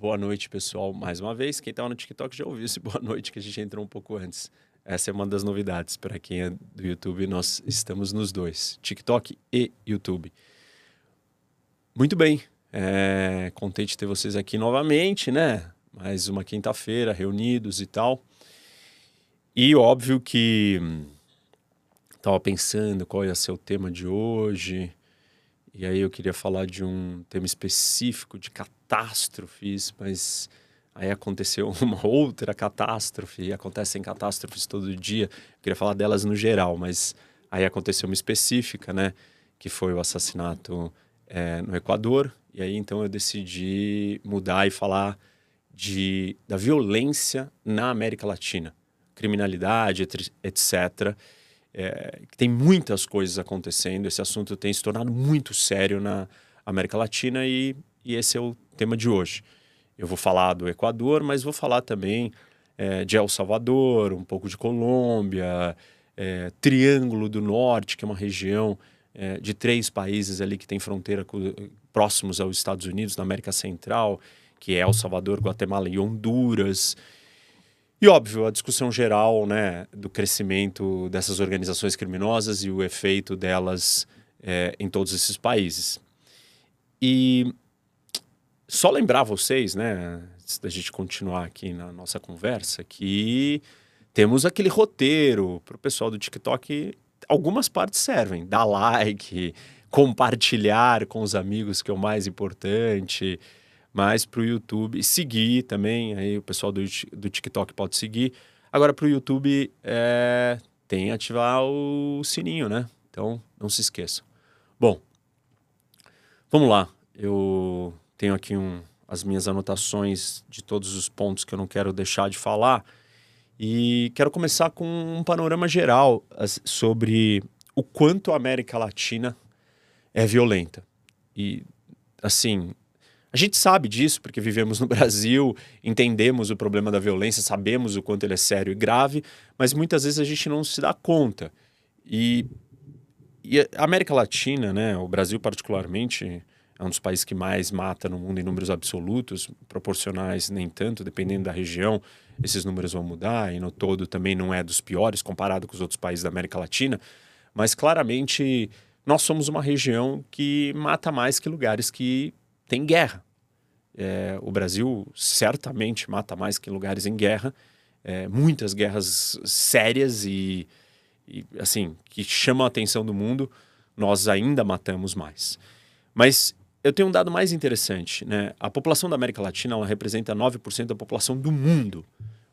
Boa noite, pessoal. Mais uma vez, quem estava no TikTok já ouviu esse boa noite que a gente entrou um pouco antes. Essa é uma das novidades. Para quem é do YouTube, nós estamos nos dois, TikTok e YouTube. Muito bem. É, contente de ter vocês aqui novamente, né? Mais uma quinta-feira, reunidos e tal. E óbvio que estava pensando qual ia ser o tema de hoje. E aí eu queria falar de um tema específico de catástrofes, mas aí aconteceu uma outra catástrofe, e acontecem catástrofes todo dia. Eu queria falar delas no geral, mas aí aconteceu uma específica, né? Que foi o assassinato é, no Equador. E aí então eu decidi mudar e falar de, da violência na América Latina, criminalidade, etc. É, tem muitas coisas acontecendo. Esse assunto tem se tornado muito sério na América Latina e, e esse é o tema de hoje. Eu vou falar do Equador, mas vou falar também é, de El Salvador, um pouco de Colômbia, é, Triângulo do Norte, que é uma região é, de três países ali que tem fronteira com, próximos aos Estados Unidos, na América Central, que é El Salvador, Guatemala e Honduras. E óbvio, a discussão geral né, do crescimento dessas organizações criminosas e o efeito delas é, em todos esses países. E só lembrar vocês, né, antes da gente continuar aqui na nossa conversa, que temos aquele roteiro para o pessoal do TikTok. Algumas partes servem, dar like, compartilhar com os amigos, que é o mais importante. Mas para o YouTube, seguir também, aí o pessoal do, do TikTok pode seguir. Agora para o YouTube, é, tem ativar o sininho, né? Então não se esqueçam. Bom, vamos lá. Eu tenho aqui um, as minhas anotações de todos os pontos que eu não quero deixar de falar. E quero começar com um panorama geral sobre o quanto a América Latina é violenta. E, assim, a gente sabe disso porque vivemos no Brasil, entendemos o problema da violência, sabemos o quanto ele é sério e grave, mas muitas vezes a gente não se dá conta. E, e a América Latina, né, o Brasil particularmente, é um dos países que mais mata no mundo em números absolutos, proporcionais nem tanto, dependendo da região, esses números vão mudar, e no todo também não é dos piores comparado com os outros países da América Latina, mas claramente nós somos uma região que mata mais que lugares que têm guerra. É, o Brasil certamente mata mais que lugares em guerra, é, muitas guerras sérias e, e, assim, que chamam a atenção do mundo, nós ainda matamos mais. Mas eu tenho um dado mais interessante, né? A população da América Latina ela representa 9% da população do mundo,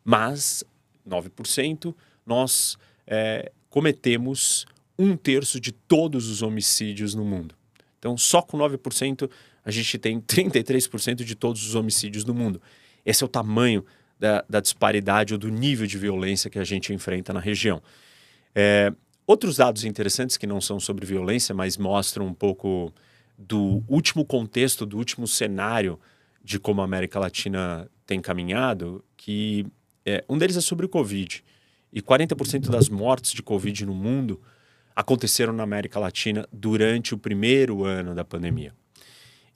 mas 9% nós é, cometemos um terço de todos os homicídios no mundo. Então, só com 9% a gente tem 33% de todos os homicídios do mundo. Esse é o tamanho da, da, disparidade ou do nível de violência que a gente enfrenta na região. É, outros dados interessantes que não são sobre violência, mas mostram um pouco do último contexto, do último cenário de como a América Latina tem caminhado, que é, um deles é sobre o Covid. E 40% das mortes de Covid no mundo aconteceram na América Latina durante o primeiro ano da pandemia.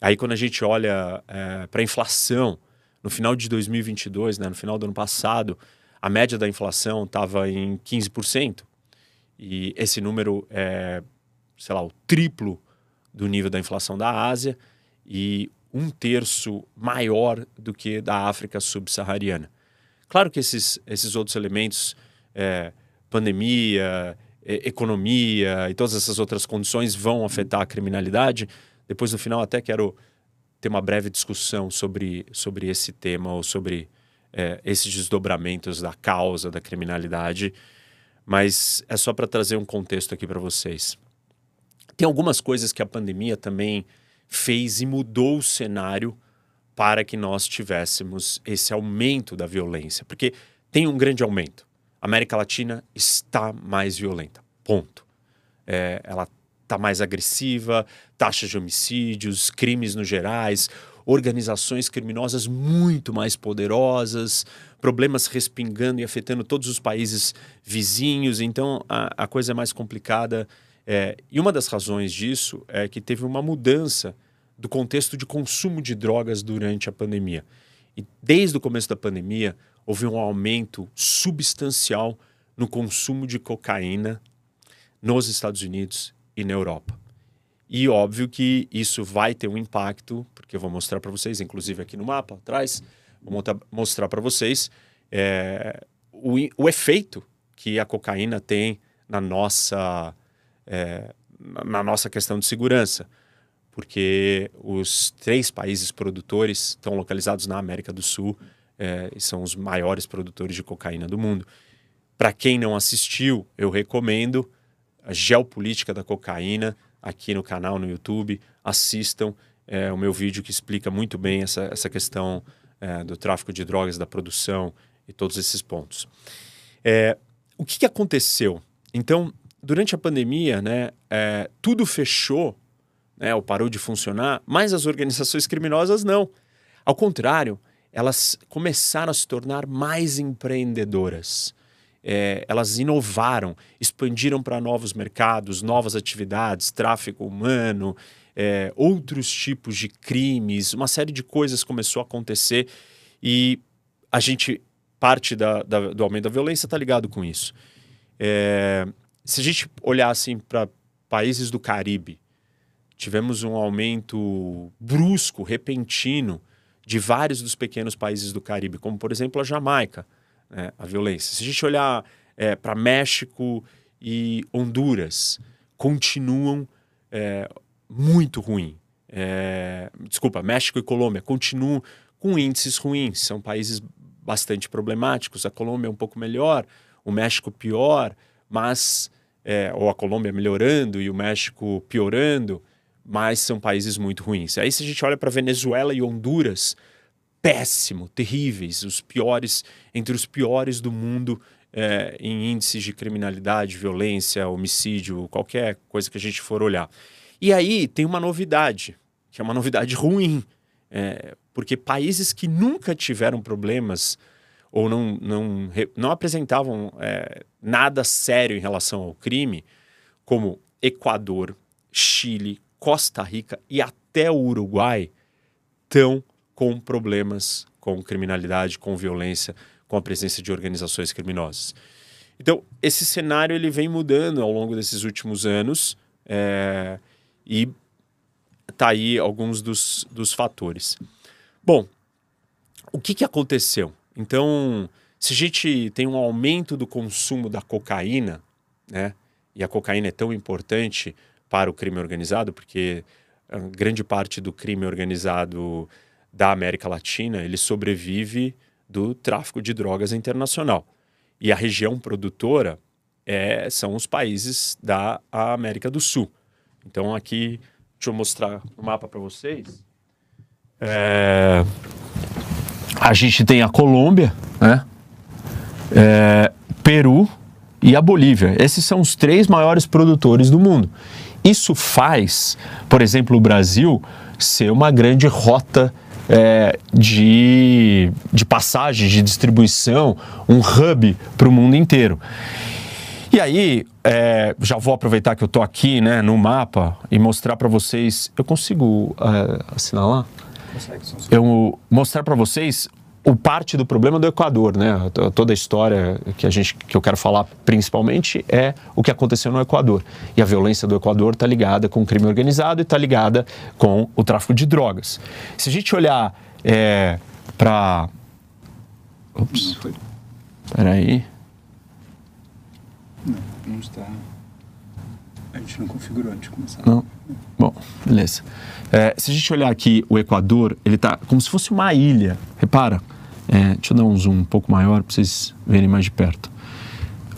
Aí, quando a gente olha é, para a inflação, no final de 2022, né, no final do ano passado, a média da inflação estava em 15%. E esse número é, sei lá, o triplo do nível da inflação da Ásia e um terço maior do que da África subsaariana. Claro que esses, esses outros elementos, é, pandemia, economia e todas essas outras condições vão afetar a criminalidade. Depois, no final, até quero ter uma breve discussão sobre, sobre esse tema ou sobre é, esses desdobramentos da causa da criminalidade, mas é só para trazer um contexto aqui para vocês. Tem algumas coisas que a pandemia também fez e mudou o cenário para que nós tivéssemos esse aumento da violência, porque tem um grande aumento. A América Latina está mais violenta, ponto. É, ela está mais agressiva, taxas de homicídios, crimes no gerais, organizações criminosas muito mais poderosas, problemas respingando e afetando todos os países vizinhos. Então a, a coisa é mais complicada é, e uma das razões disso é que teve uma mudança do contexto de consumo de drogas durante a pandemia. E desde o começo da pandemia, houve um aumento substancial no consumo de cocaína nos Estados Unidos e na Europa. E óbvio que isso vai ter um impacto, porque eu vou mostrar para vocês, inclusive aqui no mapa atrás, vou mostrar para vocês é, o, o efeito que a cocaína tem na nossa, é, na nossa questão de segurança. Porque os três países produtores estão localizados na América do Sul é, e são os maiores produtores de cocaína do mundo. Para quem não assistiu, eu recomendo a Geopolítica da Cocaína aqui no canal, no YouTube. Assistam é, o meu vídeo que explica muito bem essa, essa questão é, do tráfico de drogas, da produção e todos esses pontos. É, o que, que, aconteceu? Então, durante a pandemia, né, é, tudo fechou, né, ou parou de funcionar, mas as organizações criminosas não. Ao contrário, elas começaram a se tornar mais empreendedoras. É, elas inovaram, expandiram para novos mercados, novas atividades, tráfico humano, é, outros tipos de crimes, uma série de coisas começou a acontecer e a gente, parte da, da, do aumento da violência está ligado com isso. É, se a gente olhar assim para países do Caribe, tivemos um aumento brusco, repentino, de vários dos pequenos países do Caribe, como por exemplo a Jamaica, né, a violência. Se a gente olhar é, para México e Honduras, continuam é, muito ruim. É, desculpa, México e Colômbia continuam com índices ruins, são países bastante problemáticos. A Colômbia é um pouco melhor, o México pior, mas é, ou a Colômbia melhorando e o México piorando, mas são países muito ruins. Aí se a gente olha para Venezuela e Honduras, péssimo, terríveis, os piores entre os piores do mundo é, em índices de criminalidade, violência, homicídio, qualquer coisa que a gente for olhar. E aí tem uma novidade, que é uma novidade ruim, é, porque países que nunca tiveram problemas ou não, não, não apresentavam é, nada sério em relação ao crime, como Equador, Chile, Costa Rica e até o Uruguai, estão com problemas com criminalidade, com violência, com a presença de organizações criminosas. Então, esse cenário ele vem mudando ao longo desses últimos anos. É, e tá aí alguns dos, dos fatores. Bom, o que, que aconteceu? Então, se a gente tem um aumento do consumo da cocaína, né? E a cocaína é tão importante para o crime organizado, porque grande parte do crime organizado da América Latina ele sobrevive do tráfico de drogas internacional. E a região produtora é, são os países da América do Sul. Então aqui, deixa eu mostrar o mapa para vocês. É... A gente tem a Colômbia, né? É... Peru e a Bolívia. Esses são os três maiores produtores do mundo. Isso faz, por exemplo, o Brasil ser uma grande rota é, de, de passagem, de distribuição, um hub para o mundo inteiro. E aí, é, já vou aproveitar que eu estou aqui né, no mapa e mostrar para vocês. Eu consigo é, assinalar? Consegue, Eu mostrar para vocês o parte do problema do Equador, né? Toda a história que a gente que eu quero falar principalmente é o que aconteceu no Equador. E a violência do Equador está ligada com o crime organizado e está ligada com o tráfico de drogas. Se a gente olhar é, para, ops, peraí. aí. Não, não está. A gente não configurou antes de começar. Não. Bom, beleza. É, se a gente olhar aqui o Equador, ele está como se fosse uma ilha. Repara. É, deixa eu dar um zoom um pouco maior para vocês verem mais de perto.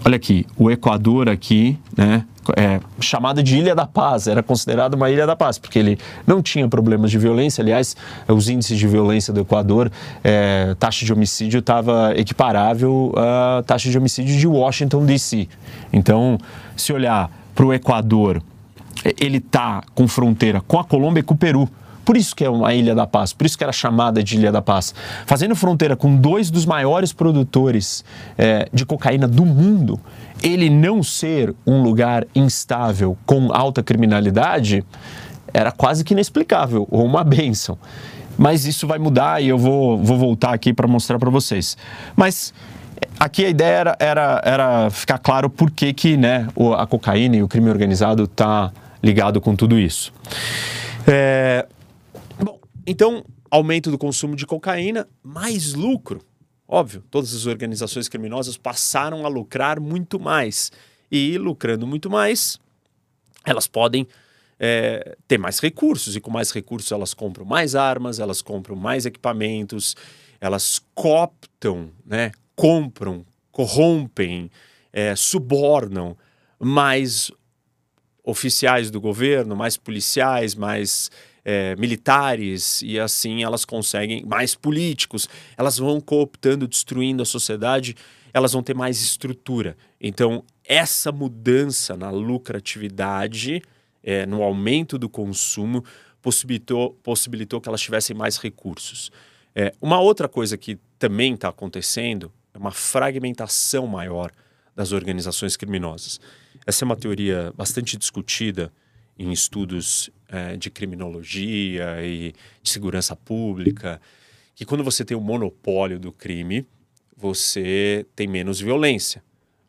Olha aqui, o Equador aqui, né? É, chamada de Ilha da Paz, era considerado uma Ilha da Paz, porque ele não tinha problemas de violência. Aliás, os índices de violência do Equador, é, taxa de homicídio estava equiparável à taxa de homicídio de Washington, D.C. Então, se olhar para o Equador, ele está com fronteira com a Colômbia e com o Peru. Por isso que é uma Ilha da Paz, por isso que era chamada de Ilha da Paz. Fazendo fronteira com dois dos maiores produtores é, de cocaína do mundo, ele não ser um lugar instável com alta criminalidade era quase que inexplicável, ou uma benção. mas isso vai mudar e eu vou, vou voltar aqui para mostrar para vocês. Mas aqui a ideia era, era, era ficar claro por que, que né, a cocaína e o crime organizado está ligado com tudo isso. É, bom, então, aumento do consumo de cocaína, mais lucro. Óbvio, todas as organizações criminosas passaram a lucrar muito mais. E lucrando muito mais, elas podem é, ter mais recursos. E com mais recursos, elas compram mais armas, elas compram mais equipamentos, elas cooptam, né, compram, corrompem, é, subornam mais oficiais do governo, mais policiais, mais é, militares e assim elas conseguem mais políticos, elas vão cooptando, destruindo a sociedade, elas vão ter mais estrutura. Então, essa mudança na lucratividade, é, no aumento do consumo, possibilitou, possibilitou que elas tivessem mais recursos. É, uma outra coisa que também está acontecendo uma fragmentação maior das organizações criminosas. Essa é uma teoria bastante discutida em estudos é, de criminologia e de segurança pública, que quando você tem o um monopólio do crime, você tem menos violência,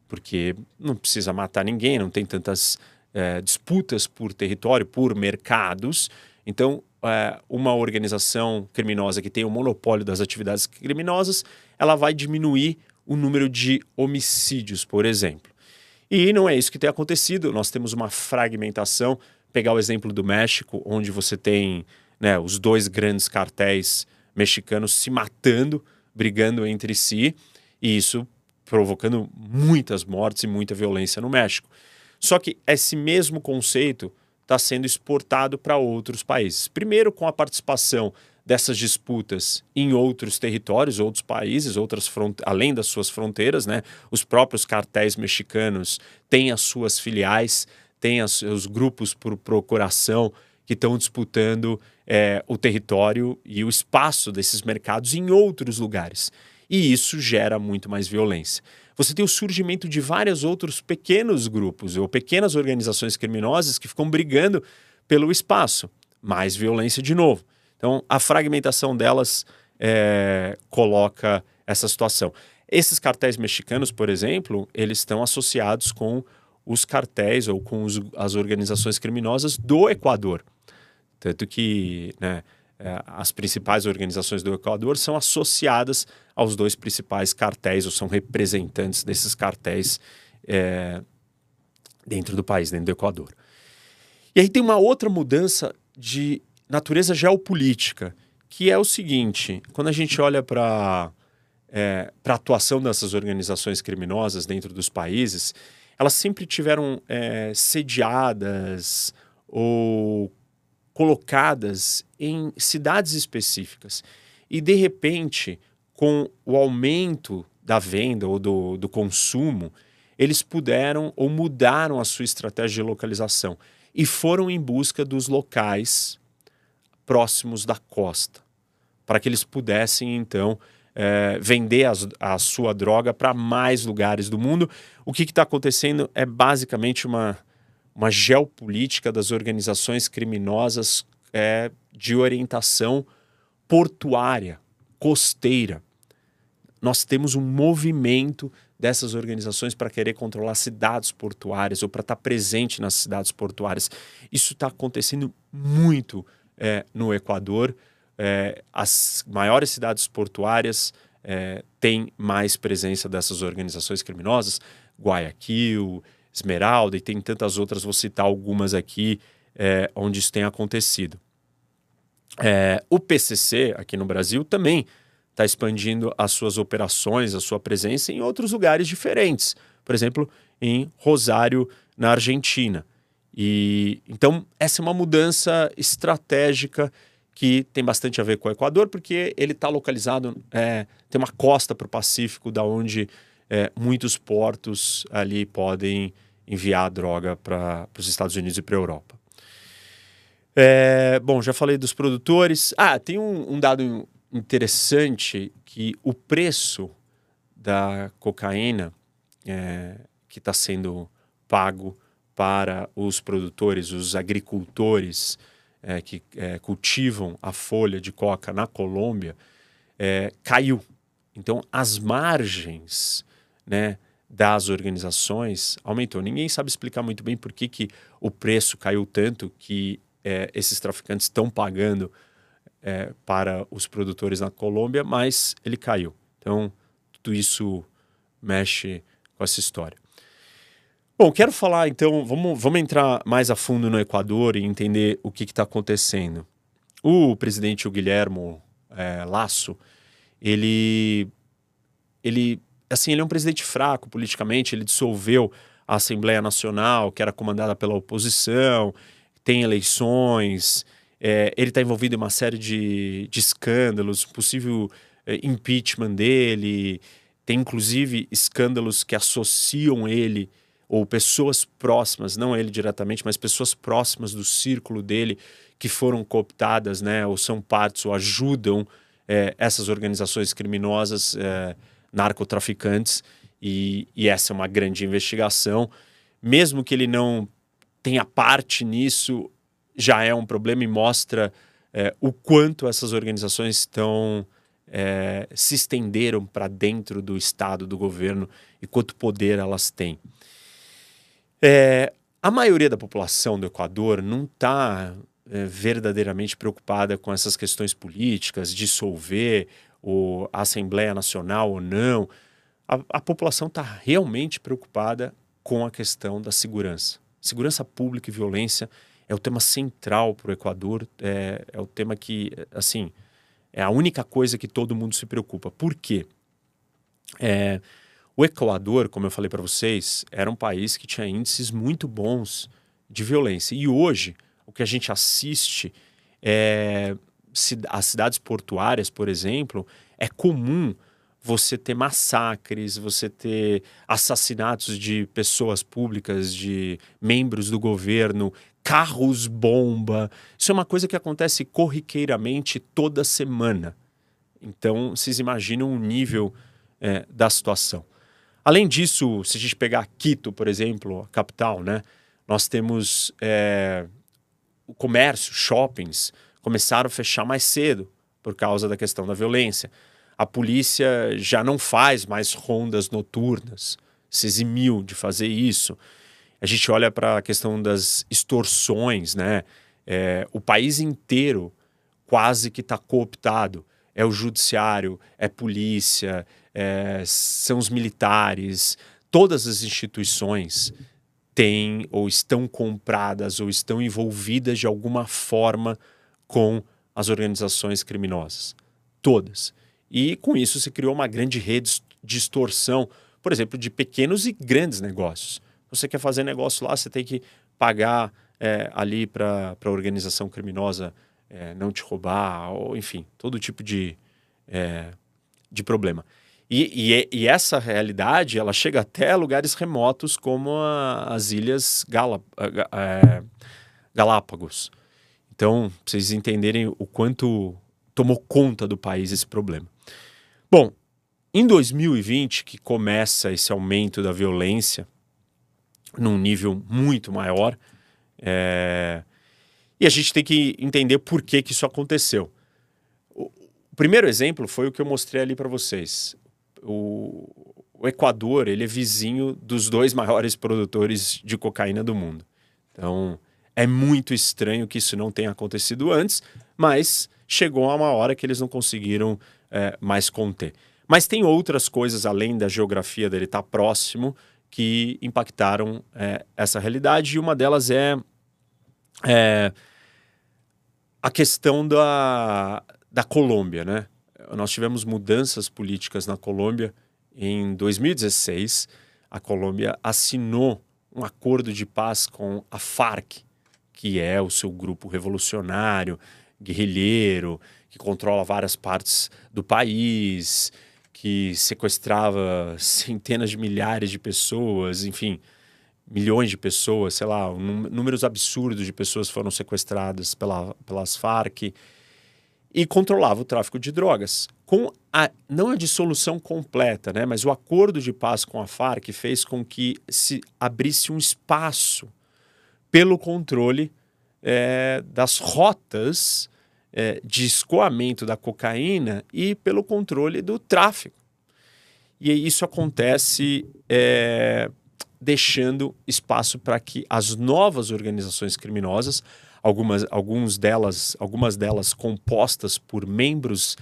porque não precisa matar ninguém, não tem tantas é, disputas por território, por mercados. Então, é, uma organização criminosa que tem o monopólio das atividades criminosas, ela vai diminuir o número de homicídios, por exemplo. E não é isso que tem acontecido. Nós temos uma fragmentação pegar o exemplo do México, onde você tem né, os dois grandes cartéis mexicanos se matando, brigando entre si, e isso provocando muitas mortes e muita violência no México. Só que esse mesmo conceito está sendo exportado para outros países. Primeiro, com a participação dessas disputas em outros territórios, outros países, outras além das suas fronteiras, né? Os próprios cartéis mexicanos têm as suas filiais as, os grupos por procuração que estão disputando é, o território e o espaço desses mercados em outros lugares. E isso gera muito mais violência. Você tem o surgimento de vários outros pequenos grupos ou pequenas organizações criminosas que ficam brigando pelo espaço. Mais violência de novo. Então, a fragmentação delas é, coloca essa situação. Esses cartéis mexicanos, por exemplo, eles estão associados com os cartéis ou com os, as organizações criminosas do Equador. Tanto que né, as principais organizações do Equador são associadas aos dois principais cartéis, ou são representantes desses cartéis é, dentro do país, dentro do Equador. E aí tem uma outra mudança de natureza geopolítica, que é o seguinte: quando a gente olha para é, a atuação dessas organizações criminosas dentro dos países, elas sempre tiveram é, sediadas ou colocadas em cidades específicas. E, de repente, com o aumento da venda ou do, do consumo, eles puderam ou mudaram a sua estratégia de localização e foram em busca dos locais próximos da costa, para que eles pudessem, então, é, vender as, a sua droga para mais lugares do mundo. O que está acontecendo é basicamente uma, uma geopolítica das organizações criminosas é, de orientação portuária, costeira. Nós temos um movimento dessas organizações para querer controlar cidades portuárias ou para estar tá presente nas cidades portuárias. Isso está acontecendo muito é, no Equador é, as maiores cidades portuárias é, têm mais presença dessas organizações criminosas, Guayaquil, Esmeralda e tem tantas outras, vou citar algumas aqui é, onde isso tem acontecido. É, o PCC aqui no Brasil também está expandindo as suas operações, a sua presença em outros lugares diferentes, por exemplo, em Rosário, na Argentina. E então essa é uma mudança estratégica que tem bastante a ver com o Equador, porque ele está localizado, é, tem uma costa para o Pacífico, da onde é, muitos portos ali podem enviar droga para os Estados Unidos e para a Europa. É, bom, já falei dos produtores. Ah, tem um, um dado interessante que o preço da cocaína é, que está sendo pago para os produtores, os agricultores é, que é, cultivam a folha de coca na Colômbia é, caiu. Então, as margens né, das organizações aumentou. Ninguém sabe explicar muito bem por que, que o preço caiu tanto que é, esses traficantes estão pagando é, para os produtores na Colômbia, mas ele caiu. Então, tudo isso mexe com essa história. Bom, quero falar então, vamos, vamos entrar mais a fundo no Equador e entender o que está acontecendo. O presidente o Guilhermo é, Lasso, ele, ele, assim, ele é um presidente fraco politicamente, ele dissolveu a Assembleia Nacional, que era comandada pela oposição, tem eleições, é, ele está envolvido em uma série de, de escândalos, possível é, impeachment dele, tem inclusive escândalos que associam ele ou pessoas próximas, não ele diretamente, mas pessoas próximas do círculo dele que foram cooptadas, né, ou são partes ou ajudam é, essas organizações criminosas, é, narcotraficantes, e, e, essa é uma grande investigação. Mesmo que ele não tenha parte nisso, já é um problema e mostra é, o quanto essas organizações estão é, se estenderam para dentro do Estado, do governo e quanto poder elas têm. É, a maioria da população do Equador não está verdadeiramente preocupada com essas questões políticas, dissolver o, a Assembleia Nacional ou não. A, a população está realmente preocupada com a questão da segurança. Segurança pública e violência é o tema central para o Equador, é, é o tema que, assim, é a única coisa que todo mundo se preocupa. Por quê? É, o Equador, como eu falei para vocês, era um país que tinha índices muito bons de violência. E hoje, o que a gente assiste é as cidades portuárias, por exemplo, é comum você ter massacres, você ter assassinatos de pessoas públicas, de membros do governo, carros bomba. Isso é uma coisa que acontece corriqueiramente toda semana. Então, vocês imaginam o nível é, da situação. Além disso, se a gente pegar Quito, por exemplo, a capital, né? Nós temos é, o comércio, shoppings, começaram a fechar mais cedo por causa da questão da violência. A polícia já não faz mais rondas noturnas, se eximiu de fazer isso. A gente olha para a questão das extorsões, né? É, o país inteiro quase que está cooptado. É o judiciário, é polícia, é, são os militares, todas as instituições têm ou estão compradas ou estão envolvidas de alguma forma com as organizações criminosas. Todas. E com isso se criou uma grande rede de extorsão, por exemplo, de pequenos e grandes negócios. Você quer fazer negócio lá, você tem que pagar é, ali para a organização criminosa é, não te roubar, ou enfim, todo tipo de, é, de problema. E, e, e, essa realidade ela chega até lugares remotos como a, as ilhas é, Galápagos. Então, pra vocês entenderem o quanto tomou conta do país esse problema. Bom, em 2020, que começa esse aumento da violência num nível muito maior, é... e a gente tem que entender por que, que isso aconteceu. O primeiro exemplo foi o que eu mostrei ali para vocês o, o Equador ele é vizinho dos dois maiores produtores de cocaína do mundo. Então é muito estranho que isso não tenha acontecido antes, mas chegou a uma hora que eles não conseguiram é, mais conter. Mas tem outras coisas além da geografia dele estar próximo que impactaram é, essa realidade e uma delas é, é a questão da, da Colômbia, né? nós tivemos mudanças políticas na Colômbia. Em 2016, a Colômbia assinou um acordo de paz com a FARC, que é o seu grupo revolucionário, guerrilheiro, que controla várias partes do país, que sequestrava centenas de milhares de pessoas, enfim, milhões de pessoas, sei lá, números absurdos de pessoas foram sequestradas pela, pelas Farc e controlava o tráfico de drogas. Com a, não a dissolução completa, né, mas o acordo de paz com a Farc fez com que se abrisse um espaço pelo controle é, das rotas é, de escoamento da cocaína e pelo controle do tráfico. E isso acontece é, deixando espaço para que as novas organizações criminosas, algumas, alguns delas, algumas delas compostas por membros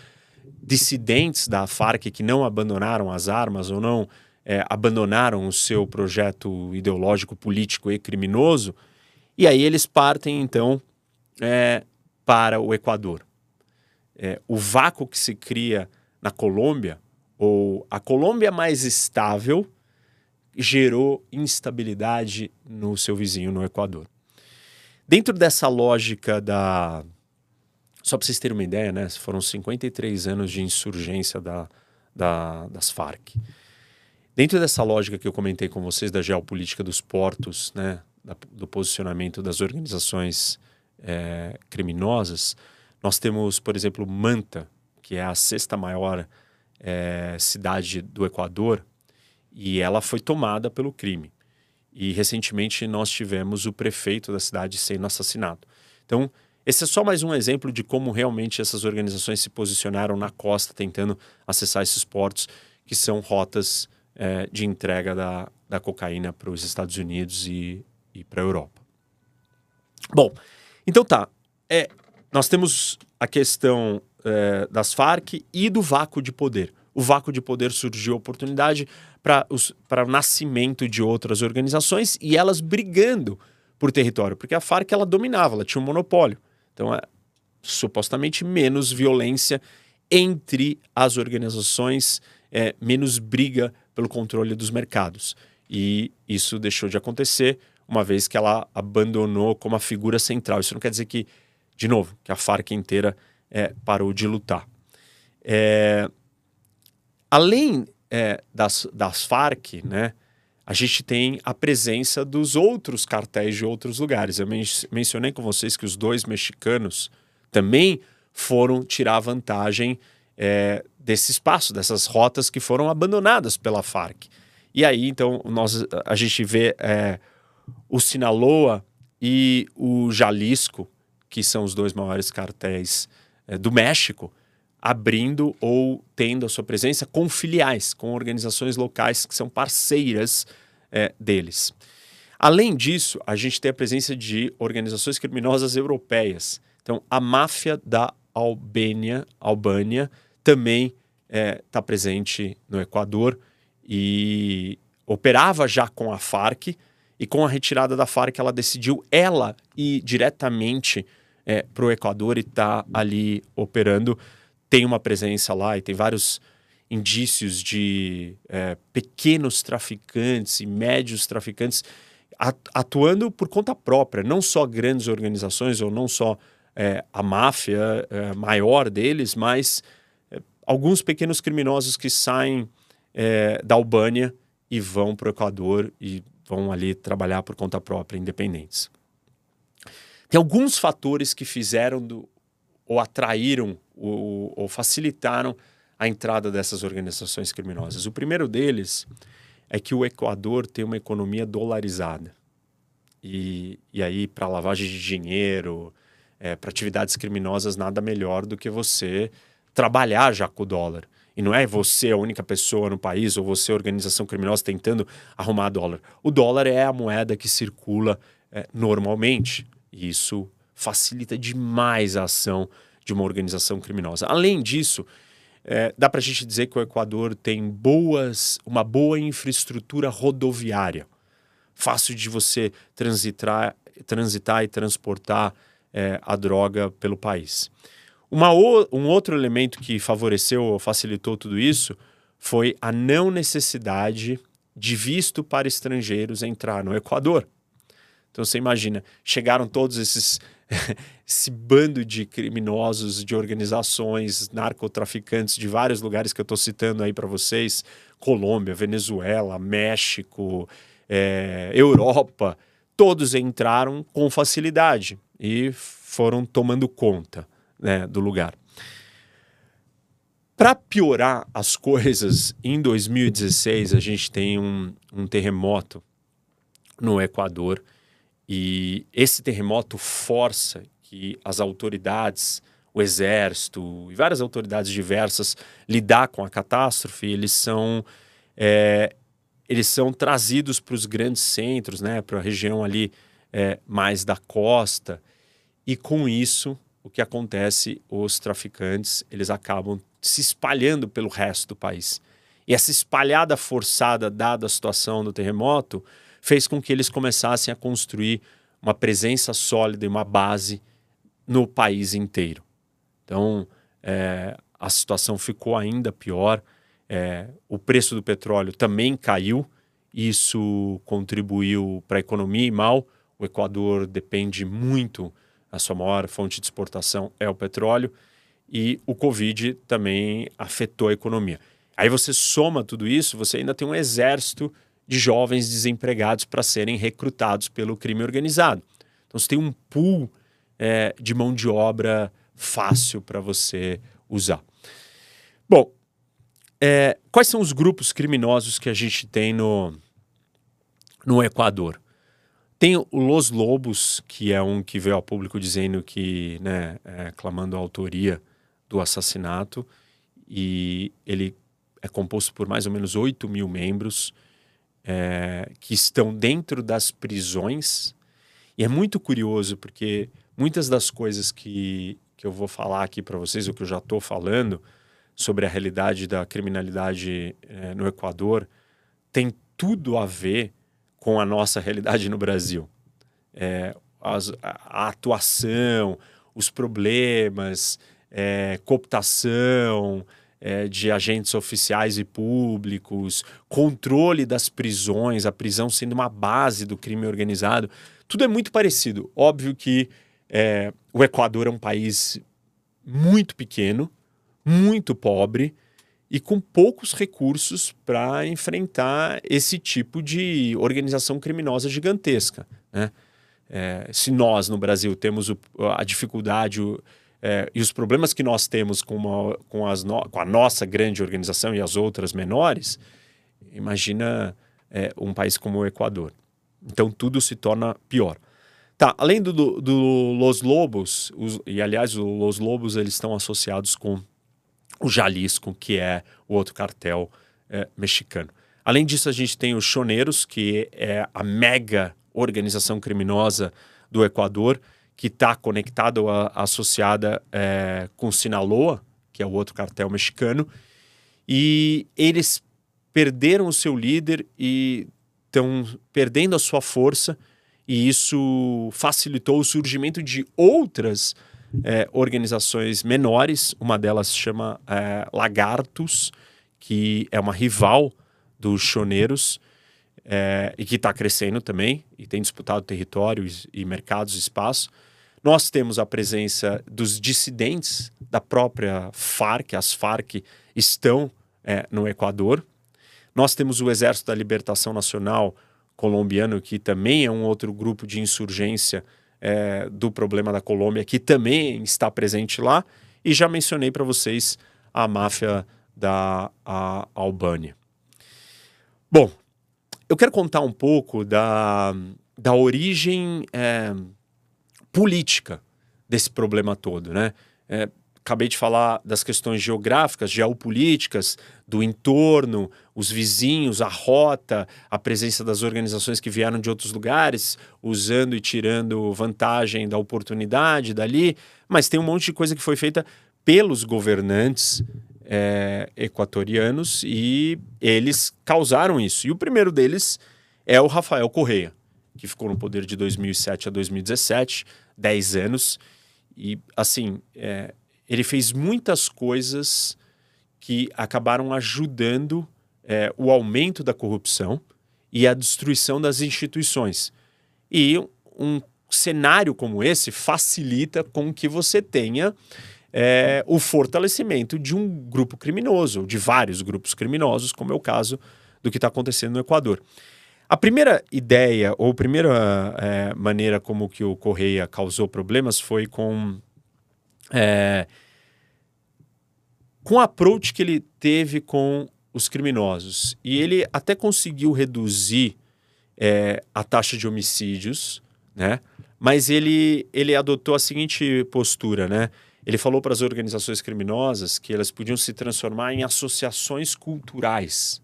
dissidentes da Farc que não abandonaram as armas ou não é, abandonaram o seu projeto ideológico, político e criminoso, e aí eles partem então é, para o Equador. É, o vácuo que se cria na Colômbia, ou a Colômbia mais estável, gerou instabilidade no seu vizinho, no Equador. Dentro dessa lógica da. Só para vocês terem uma ideia, né? Foram 53 anos de insurgência da, da, das Farc. Dentro dessa lógica que eu comentei com vocês da geopolítica dos portos, né? Da, do posicionamento das organizações é, criminosas, nós temos, por exemplo, Manta, que é a sexta maior é, cidade do Equador, e ela foi tomada pelo crime. E recentemente nós tivemos o prefeito da cidade sendo assassinado. Então, esse é só mais um exemplo de como realmente essas organizações se posicionaram na costa, tentando acessar esses portos, que são rotas é, de entrega da, da cocaína para os Estados Unidos e, e para a Europa. Bom, então tá. É, nós temos a questão é, das Farc e do vácuo de poder. O vácuo de poder surgiu oportunidade para o nascimento de outras organizações e elas brigando por território, porque a Farc ela dominava, ela tinha um monopólio. Então, é supostamente menos violência entre as organizações, é, menos briga pelo controle dos mercados. E isso deixou de acontecer uma vez que ela abandonou como a figura central. Isso não quer dizer que, de novo, que a Farc inteira é, parou de lutar. É, além é, das, das Farc, né, a gente tem a presença dos outros cartéis de outros lugares. Eu men mencionei com vocês que os dois mexicanos também foram tirar vantagem é, desse espaço, dessas rotas que foram abandonadas pela Farc. E aí, então, nós, a gente vê é, o Sinaloa e o Jalisco, que são os dois maiores cartéis é, do México, abrindo ou tendo a sua presença com filiais, com organizações locais que são parceiras é, deles. Além disso, a gente tem a presença de organizações criminosas europeias. Então, a máfia da Albânia, Albânia também está é, tá presente no Equador e operava já com a Farc, e com a retirada da Farc, ela decidiu ela ir diretamente é, para o Equador e tá ali operando. Tem uma presença lá e tem vários indícios de é, pequenos traficantes e médios traficantes atuando por conta própria, não só grandes organizações ou não só é, a máfia é, maior deles, mas é, alguns pequenos criminosos que saem é, da Albânia e vão para o Equador e vão ali trabalhar por conta própria, independentes. Tem alguns fatores que fizeram do, ou atraíram ou, ou facilitaram a entrada dessas organizações criminosas. O primeiro deles é que o Equador tem uma economia dolarizada. E, e aí, para lavagem de dinheiro, é, para atividades criminosas, nada melhor do que você trabalhar já com o dólar. E não é você a única pessoa no país ou você organização criminosa tentando arrumar dólar. O dólar é a moeda que circula é, normalmente. E isso facilita demais a ação de uma organização criminosa. Além disso, é, dá para a gente dizer que o Equador tem boas, uma boa infraestrutura rodoviária. Fácil de você transitar, transitar e transportar é, a droga pelo país. Uma o, um outro elemento que favoreceu ou facilitou tudo isso foi a não necessidade de visto para estrangeiros entrar no Equador. Então você imagina, chegaram todos esses esse bando de criminosos, de organizações, narcotraficantes de vários lugares que eu estou citando aí para vocês, Colômbia, Venezuela, México, é, Europa, todos entraram com facilidade e foram tomando conta né, do lugar. Para piorar as coisas, em 2016 a gente tem um, um terremoto no Equador. E esse terremoto força que as autoridades, o exército e várias autoridades diversas lidar com a catástrofe, eles são é, eles são trazidos para os grandes centros, né, para a região ali é, mais da costa, e com isso o que acontece, os traficantes eles acabam se espalhando pelo resto do país. E essa espalhada forçada, dada a situação do terremoto, fez com que eles começassem a construir uma presença sólida e uma base no país inteiro. Então, é, a situação ficou ainda pior. É, o preço do petróleo também caiu, isso contribuiu para a economia e mal. O Equador depende muito, a sua maior fonte de exportação é o petróleo, e o Covid também afetou a economia. Aí você soma tudo isso, você ainda tem um exército de jovens desempregados para serem recrutados pelo crime organizado. Então você tem um pool é, de mão de obra fácil para você usar. Bom, é, quais são os grupos criminosos que a gente tem no, no Equador? Tem o Los Lobos, que é um que veio ao público dizendo que, né, é, clamando a autoria do assassinato, e ele é composto por mais ou menos 8 mil membros é, que estão dentro das prisões. E é muito curioso, porque muitas das coisas que, que eu vou falar aqui para vocês, o que eu já estou falando, sobre a realidade da criminalidade é, no Equador tem tudo a ver com a nossa realidade no Brasil. É, as, a, atuação, os problemas, é, cooptação é, de agentes oficiais e públicos, controle das prisões, a prisão sendo uma base do crime organizado, tudo é muito parecido. Óbvio que é, o Equador é um país muito pequeno, muito pobre e com poucos recursos para enfrentar esse tipo de organização criminosa gigantesca. Né? É, se nós no Brasil temos o, a dificuldade o, é, e os problemas que nós temos com, uma, com, as no, com a nossa grande organização e as outras menores, imagina é, um país como o Equador. Então tudo se torna pior. Tá, além do, do, Los Lobos, os, e aliás, os Lobos eles estão associados com o Jalisco, que é o outro cartel é, mexicano. Além disso, a gente tem os Choneiros, que é a mega organização criminosa do Equador, que está conectada ou associada é, com Sinaloa, que é o outro cartel mexicano, e eles perderam o seu líder e estão perdendo a sua força, e isso facilitou o surgimento de outras é, organizações menores, uma delas chama é, Lagartos, que é uma rival dos choneiros é, e que está crescendo também e tem disputado territórios e mercados espaço. Nós temos a presença dos dissidentes da própria FARC, as FARC estão é, no Equador. Nós temos o Exército da Libertação Nacional colombiano, que também é um outro grupo de insurgência é, do problema da Colômbia, que também está presente lá, e já mencionei para vocês a máfia da Albânia. Bom, eu quero contar um pouco da, da origem é, política desse problema todo, né? É, acabei de falar das questões geográficas, geopolíticas, do entorno, os vizinhos, a rota, a presença das organizações que vieram de outros lugares, usando e tirando vantagem da oportunidade dali, mas tem um monte de coisa que foi feita pelos governantes é, equatorianos e eles causaram isso. E o primeiro deles é o Rafael Correia, que ficou no poder de 2007 a 2017, 10 anos. E, assim, é, ele fez muitas coisas que acabaram ajudando é, o aumento da corrupção e a destruição das instituições. E um cenário como esse facilita com que você tenha é, o fortalecimento de um grupo criminoso, de vários grupos criminosos, como é o caso do que está acontecendo no Equador. A primeira ideia, ou a primeira é, maneira como que o Correia causou problemas foi com é, com o approach que ele teve com os criminosos. E ele até conseguiu reduzir é, a taxa de homicídios né? Mas ele, ele adotou a seguinte postura, né? Ele falou para as organizações criminosas que elas podiam se transformar em associações culturais.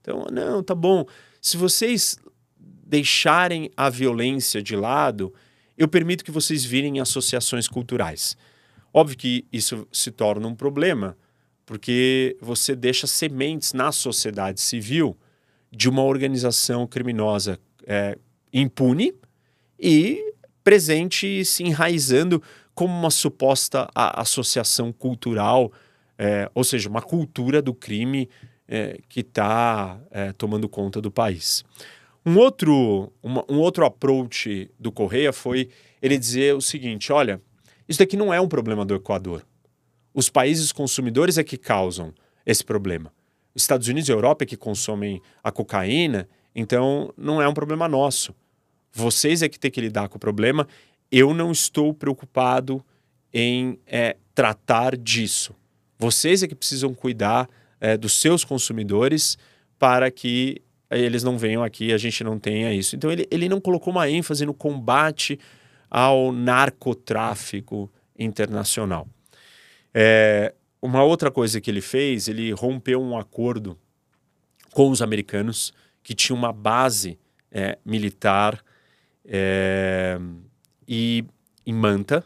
Então, não, tá bom. Se vocês deixarem a violência de lado, eu permito que vocês virem associações culturais. Óbvio que isso se torna um problema, porque você deixa sementes na sociedade civil de uma organização criminosa é, impune e presente se enraizando como uma suposta associação cultural, é, ou seja, uma cultura do crime é, que está é, tomando conta do país. Um outro, uma, um outro approach do Correia foi ele dizer o seguinte: olha, isso daqui não é um problema do Equador. Os países consumidores é que causam esse problema. Os Estados Unidos e Europa é que consomem a cocaína, então não é um problema nosso. Vocês é que tem que lidar com o problema. Eu não estou preocupado em é, tratar disso. Vocês é que precisam cuidar é, dos seus consumidores para que eles não venham aqui e a gente não tenha isso. Então ele, ele não colocou uma ênfase no combate ao narcotráfico internacional. É, uma outra coisa que ele fez, ele rompeu um acordo com os americanos que tinha uma base é, militar é, e em Manta.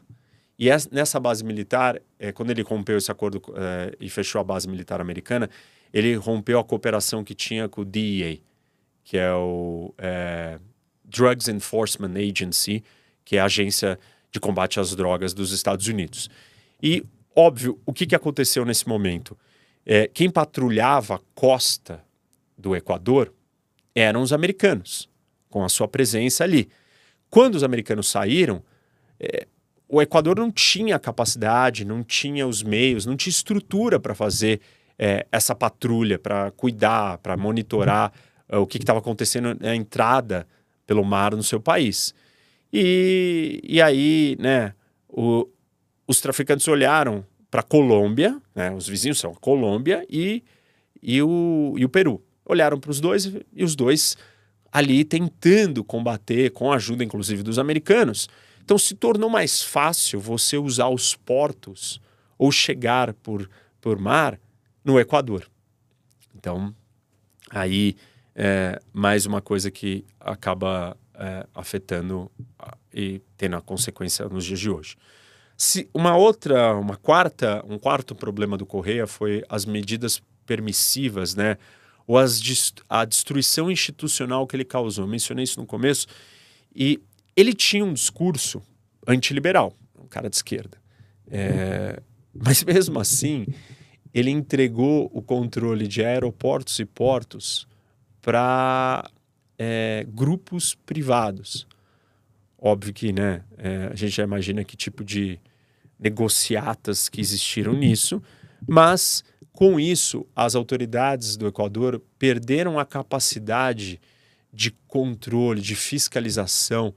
E nessa base militar, é, quando ele rompeu esse acordo é, e fechou a base militar americana, ele rompeu a cooperação que tinha com o DEA, que é o é, Drugs Enforcement Agency, que é a agência de combate às drogas dos Estados Unidos. E, óbvio, o que, que aconteceu nesse momento? É, quem patrulhava a costa do Equador eram os americanos, com a sua presença ali. Quando os americanos saíram, é, o Equador não tinha capacidade, não tinha os meios, não tinha estrutura para fazer é, essa patrulha, para cuidar, para monitorar é, o que estava acontecendo na entrada pelo mar no seu país. E, e aí, né, o, os traficantes olharam para a Colômbia, né, os vizinhos são a Colômbia e, e, o, e o Peru. Olharam para os dois e os dois ali tentando combater, com a ajuda inclusive dos americanos, então se tornou mais fácil você usar os portos ou chegar por, por mar no Equador. Então, aí é mais uma coisa que acaba é, afetando e tendo a consequência nos dias de hoje. Se uma outra, uma quarta, um quarto problema do Correia foi as medidas permissivas, né? Ou as, a destruição institucional que ele causou. Eu mencionei isso no começo. E ele tinha um discurso antiliberal, um cara de esquerda. É, mas mesmo assim, ele entregou o controle de aeroportos e portos para é, grupos privados. Óbvio que né, é, a gente já imagina que tipo de negociatas que existiram nisso, mas com isso as autoridades do Equador perderam a capacidade de controle, de fiscalização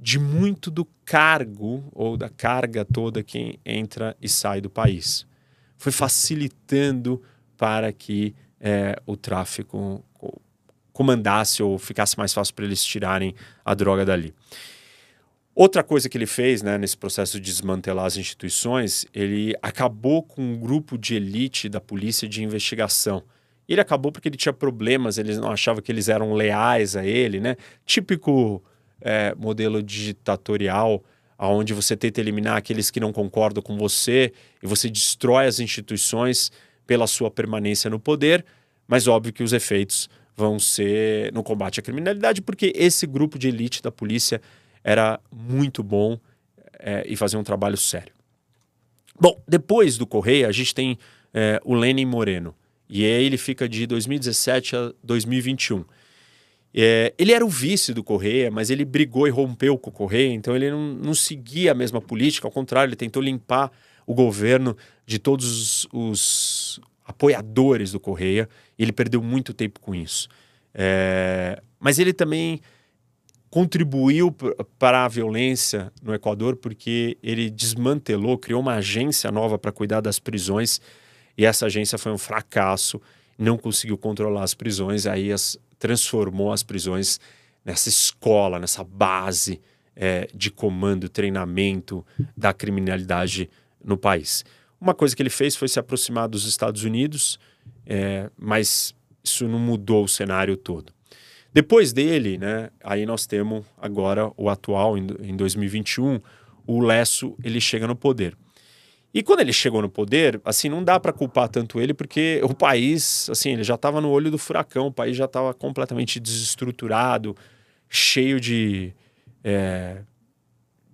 de muito do cargo ou da carga toda que entra e sai do país. Foi facilitando para que é, o tráfico comandasse ou ficasse mais fácil para eles tirarem a droga dali. Outra coisa que ele fez né, nesse processo de desmantelar as instituições, ele acabou com um grupo de elite da polícia de investigação ele acabou porque ele tinha problemas, eles não achavam que eles eram leais a ele, né? Típico é, modelo ditatorial, onde você tenta eliminar aqueles que não concordam com você e você destrói as instituições pela sua permanência no poder, mas óbvio que os efeitos vão ser no combate à criminalidade, porque esse grupo de elite da polícia era muito bom é, e fazia um trabalho sério. Bom, depois do Correia, a gente tem é, o Lenin Moreno. E aí ele fica de 2017 a 2021. É, ele era o vice do Correia, mas ele brigou e rompeu com o Correia, então ele não, não seguia a mesma política, ao contrário, ele tentou limpar o governo de todos os, apoiadores do Correia, ele perdeu muito tempo com isso. É, mas ele também contribuiu para a violência no Equador porque ele desmantelou, criou uma agência nova para cuidar das prisões e essa agência foi um fracasso, não conseguiu controlar as prisões, aí as, transformou as prisões nessa escola, nessa base é, de comando, treinamento da criminalidade no país. Uma coisa que ele fez foi se aproximar dos Estados Unidos, é, mas isso não mudou o cenário todo. Depois dele, né, aí nós temos agora o atual, em, em 2021, o Lesso, ele chega no poder. E quando ele chegou no poder, assim, não dá para culpar tanto ele, porque o país, assim, ele já estava no olho do furacão, o país já estava completamente desestruturado, cheio de, é,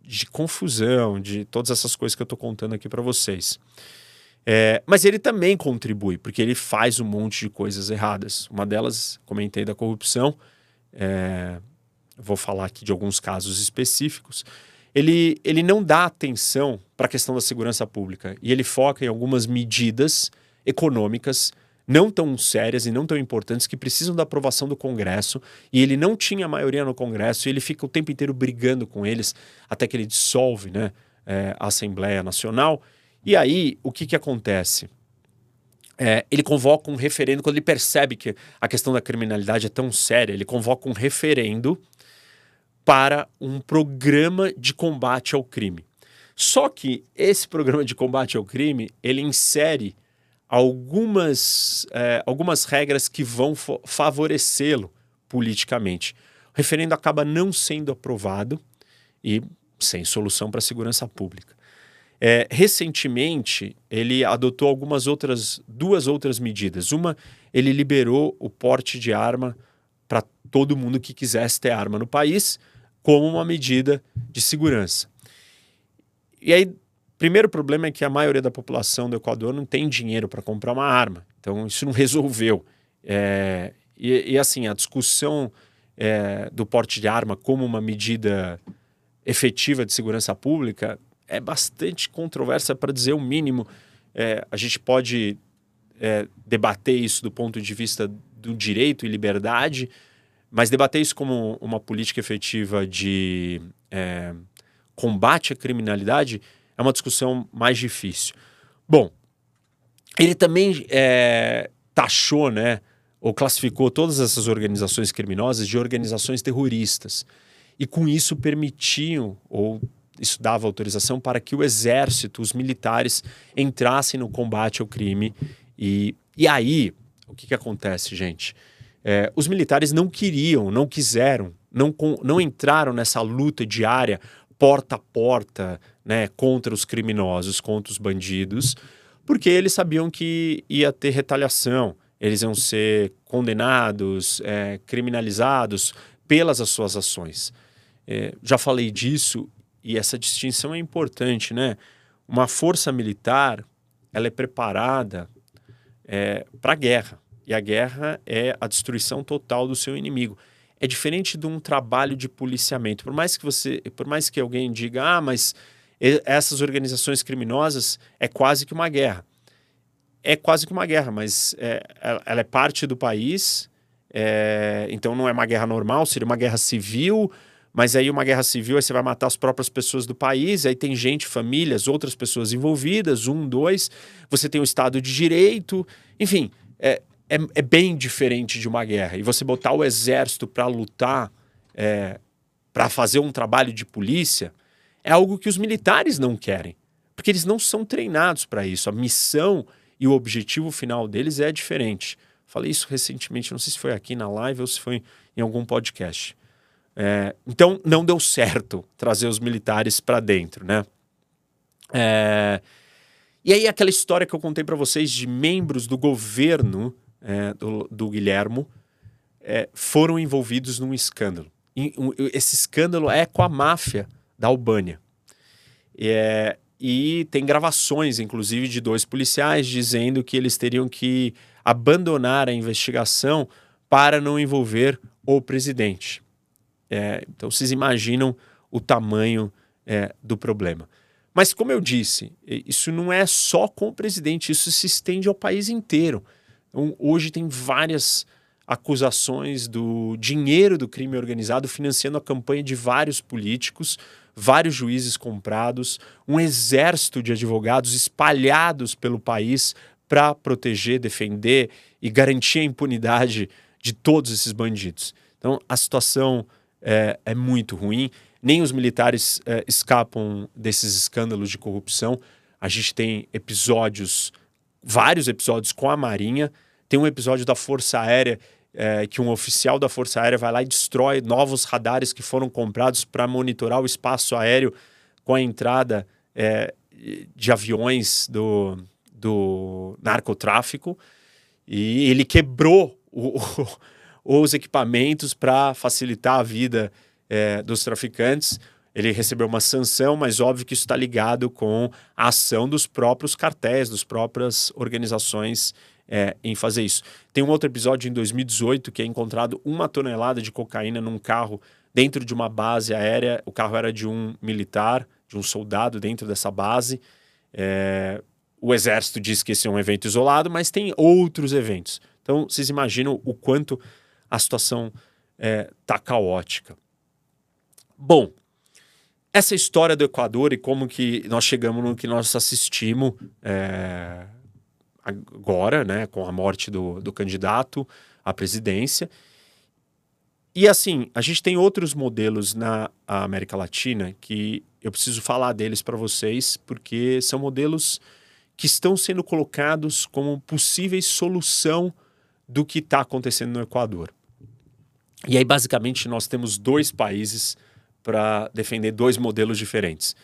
de confusão, de todas essas coisas que eu estou contando aqui para vocês. É, mas ele também contribui, porque ele faz um monte de coisas erradas. Uma delas, comentei da corrupção, é, vou falar aqui de alguns casos específicos. Ele, ele não dá atenção para a questão da segurança pública e ele foca em algumas medidas econômicas não tão sérias e não tão importantes que precisam da aprovação do Congresso e ele não tinha maioria no Congresso e ele fica o tempo inteiro brigando com eles até que ele dissolve né, é, a Assembleia Nacional e aí, o que, que acontece? É, ele convoca um referendo, quando ele percebe que a questão da criminalidade é tão séria, ele convoca um referendo para um programa de combate ao crime. Só que esse programa de combate ao crime, ele insere algumas, é, algumas regras que vão favorecê-lo politicamente. O referendo acaba não sendo aprovado e sem solução para a segurança pública. É, recentemente, ele adotou algumas outras, duas outras medidas. Uma, ele liberou o porte de arma para todo mundo que quisesse ter arma no país, como uma medida de segurança. E aí, primeiro problema é que a maioria da população do Equador não tem dinheiro para comprar uma arma. Então, isso não resolveu. É, e, e, assim, a discussão é, do porte de arma como uma medida efetiva de segurança pública é bastante controversa, para dizer o mínimo. É, a gente pode é, debater isso do ponto de vista do direito e liberdade, mas debater isso como uma política efetiva de é, combate à criminalidade é uma discussão mais difícil. Bom, ele também é, taxou, né, ou classificou todas essas organizações criminosas de organizações terroristas. E com isso permitiam, ou isso dava autorização para que o exército, os militares, entrassem no combate ao crime. E, e aí, o que, que acontece, gente? É, os militares não queriam, não quiseram, não, não entraram nessa luta diária, porta a porta, né, contra os criminosos, contra os bandidos, porque eles sabiam que ia ter retaliação, eles iam ser condenados, é, criminalizados pelas suas ações. É, já falei disso e essa distinção é importante, né? Uma força militar, ela é preparada é, para a guerra. E a guerra é a destruição total do seu inimigo. É diferente de um trabalho de policiamento. Por mais que você, por mais que alguém diga, ah, mas essas organizações criminosas é quase que uma guerra. É quase que uma guerra, mas é, ela é parte do país, é, então não é uma guerra normal, seria uma guerra civil mas aí uma guerra civil, aí você vai matar as próprias pessoas do país, aí tem gente, famílias, outras pessoas envolvidas, um, dois, você tem o Estado de Direito, enfim, é, é, é bem diferente de uma guerra. E você botar o exército para lutar, é, para fazer um trabalho de polícia, é algo que os militares não querem, porque eles não são treinados para isso. A missão e o objetivo final deles é diferente. Falei isso recentemente, não sei se foi aqui na live ou se foi em algum podcast. É, então não deu certo trazer os militares para dentro, né? É, e aí aquela história que eu contei para vocês de membros do governo é, do, do, Guilhermo é, foram envolvidos num escândalo. E, um, esse escândalo é com a máfia da Albânia. É, e tem gravações, inclusive, de dois policiais dizendo que eles teriam que abandonar a investigação para não envolver o presidente. É, então vocês imaginam o tamanho é, do problema. Mas, como eu disse, isso não é só com o presidente, isso se estende ao país inteiro. Então, hoje tem várias acusações do dinheiro do crime organizado financiando a campanha de vários políticos, vários juízes comprados, um exército de advogados espalhados pelo país para proteger, defender e garantir a impunidade de todos esses bandidos. Então, a situação é, é muito ruim. nem os militares é, escapam desses escândalos de corrupção. A gente tem episódios, vários episódios com a Marinha. Tem um episódio da Força Aérea é, que um oficial da Força Aérea vai lá e destrói novos radares que foram comprados para monitorar o espaço aéreo com a entrada é, de aviões do, do narcotráfico. E ele quebrou o, o, os equipamentos para facilitar a vida é, dos traficantes. Ele recebeu uma sanção, mas óbvio que isso está ligado com a ação dos próprios cartéis, das próprias organizações é, em fazer isso. Tem um outro episódio em 2018 que é encontrado uma tonelada de cocaína num carro dentro de uma base aérea. O carro era de um militar, de um soldado dentro dessa base. É, o exército diz que esse é um evento isolado, mas tem outros eventos. Então, vocês imaginam o quanto a situação está é, caótica. Bom, essa história do Equador e como que nós chegamos no que nós assistimos é, agora, né, com a morte do, do candidato à presidência. E assim, a gente tem outros modelos na América Latina que eu preciso falar deles para vocês, porque são modelos que estão sendo colocados como possíveis solução do que está acontecendo no Equador. E aí, basicamente, nós temos dois países para defender dois modelos diferentes.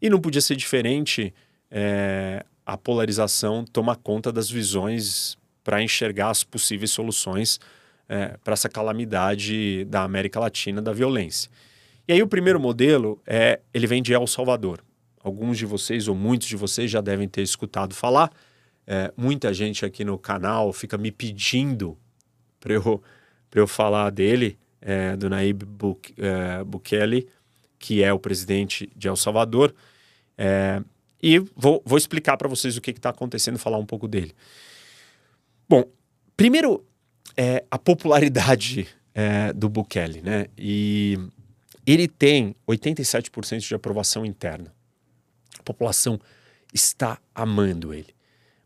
E não podia ser diferente é, a polarização toma conta das visões para enxergar as possíveis soluções é, para essa calamidade da América Latina da violência. E aí o primeiro modelo é ele vem de El Salvador. Alguns de vocês ou muitos de vocês já devem ter escutado falar. É, muita gente aqui no canal fica me pedindo para eu, eu falar dele, é, do Naib é, Bukele, que é o presidente de El Salvador. É, e vou, vou explicar para vocês o que está acontecendo, falar um pouco dele. Bom, primeiro, é, a popularidade é, do Bukele, né? E ele tem 87% de aprovação interna. A população está amando ele.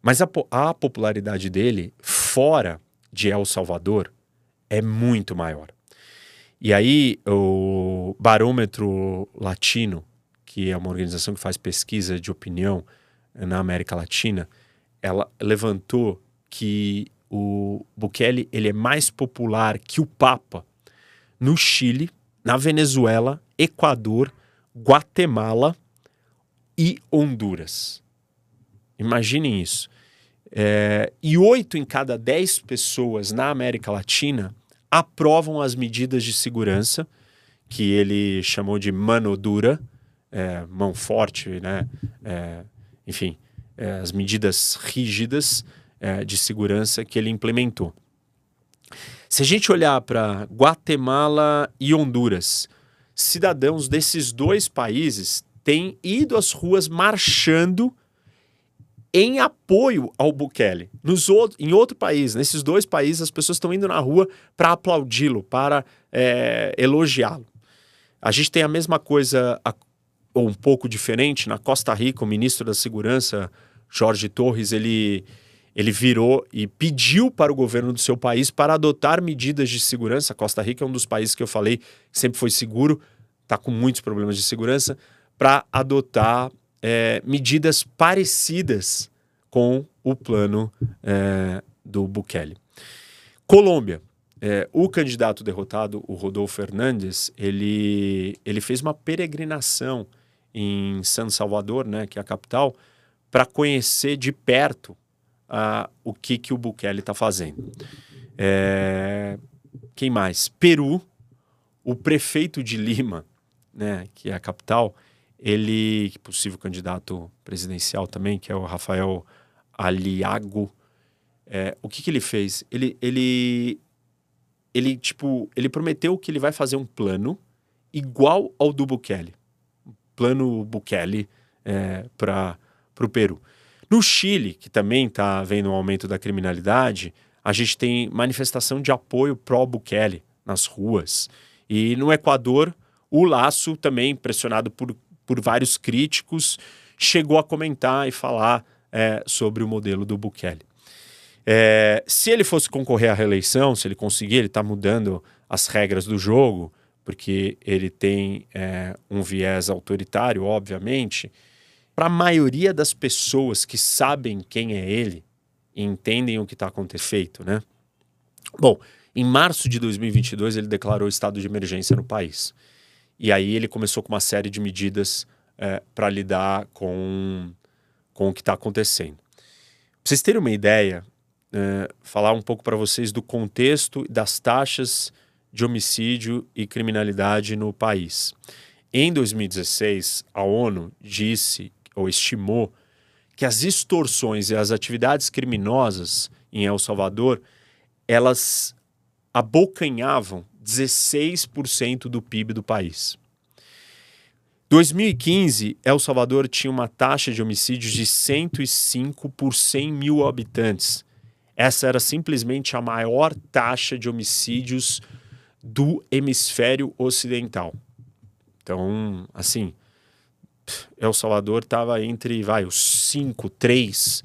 Mas a, a popularidade dele fora de El Salvador é muito maior. E aí, o barômetro latino que é uma organização que faz pesquisa de opinião na América Latina, ela levantou que o Bukele ele é mais popular que o Papa no Chile, na Venezuela, Equador, Guatemala e Honduras. Imaginem isso. É, e oito em cada dez pessoas na América Latina aprovam as medidas de segurança que ele chamou de mano dura, é, mão forte, né? É, enfim, é, as medidas rígidas é, de segurança que ele implementou. Se a gente olhar para Guatemala e Honduras, cidadãos desses dois países têm ido às ruas marchando em apoio ao Bukele. Nos outro, em outro país, nesses dois países, as pessoas estão indo na rua para aplaudi-lo, para é, elogiá-lo. A gente tem a mesma coisa ou um pouco diferente, na Costa Rica, o ministro da Segurança, Jorge Torres, ele, ele virou e pediu para o governo do seu país para adotar medidas de segurança. A Costa Rica é um dos países que eu falei sempre foi seguro, está com muitos problemas de segurança, para adotar é, medidas parecidas com o plano é, do Bukele. Colômbia. É, o candidato derrotado, o Rodolfo Fernandes, ele, ele fez uma peregrinação em San Salvador, né, que é a capital, para conhecer de perto uh, o que, que o Bukele está fazendo. É... Quem mais? Peru, o prefeito de Lima, né, que é a capital, ele, possível candidato presidencial também, que é o Rafael Aliago, é, o que, que ele fez? Ele, ele, ele, tipo, ele prometeu que ele vai fazer um plano igual ao do Bukele plano Bukele é, para o Peru. No Chile, que também está vendo um aumento da criminalidade, a gente tem manifestação de apoio pró-Bukele nas ruas. E no Equador, o Laço, também pressionado por, por vários críticos, chegou a comentar e falar é, sobre o modelo do Bukele. É, se ele fosse concorrer à reeleição, se ele conseguir, ele está mudando as regras do jogo porque ele tem é, um viés autoritário, obviamente, para a maioria das pessoas que sabem quem é ele e entendem o que está acontecendo, né? Bom, em março de 2022 ele declarou estado de emergência no país. E aí ele começou com uma série de medidas é, para lidar com, com o que está acontecendo. Para vocês terem uma ideia, é, falar um pouco para vocês do contexto das taxas de homicídio e criminalidade no país. Em 2016, a ONU disse ou estimou que as extorsões e as atividades criminosas em El Salvador elas abocanhavam 16% do PIB do país. 2015, El Salvador tinha uma taxa de homicídios de 105 por 100 mil habitantes. Essa era simplesmente a maior taxa de homicídios do hemisfério ocidental. Então, assim, El Salvador estava entre, vai, os cinco, três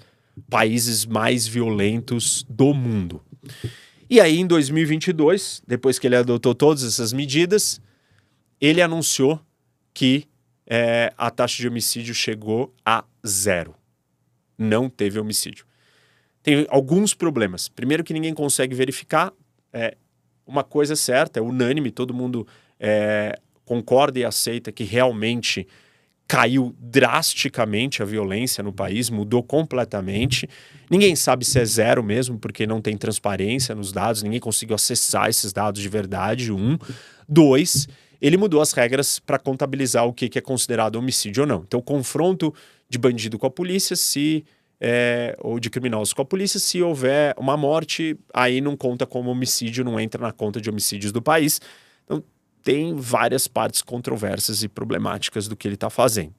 países mais violentos do mundo. E aí, em 2022, depois que ele adotou todas essas medidas, ele anunciou que é, a taxa de homicídio chegou a zero. Não teve homicídio. Tem alguns problemas. Primeiro, que ninguém consegue verificar. É, uma coisa certa, é unânime, todo mundo é, concorda e aceita que realmente caiu drasticamente a violência no país, mudou completamente. Ninguém sabe se é zero mesmo, porque não tem transparência nos dados, ninguém conseguiu acessar esses dados de verdade. Um. Dois, ele mudou as regras para contabilizar o que, que é considerado homicídio ou não. Então, confronto de bandido com a polícia, se é, ou de criminosos com a polícia, se houver uma morte, aí não conta como homicídio, não entra na conta de homicídios do país. Então, tem várias partes controversas e problemáticas do que ele está fazendo.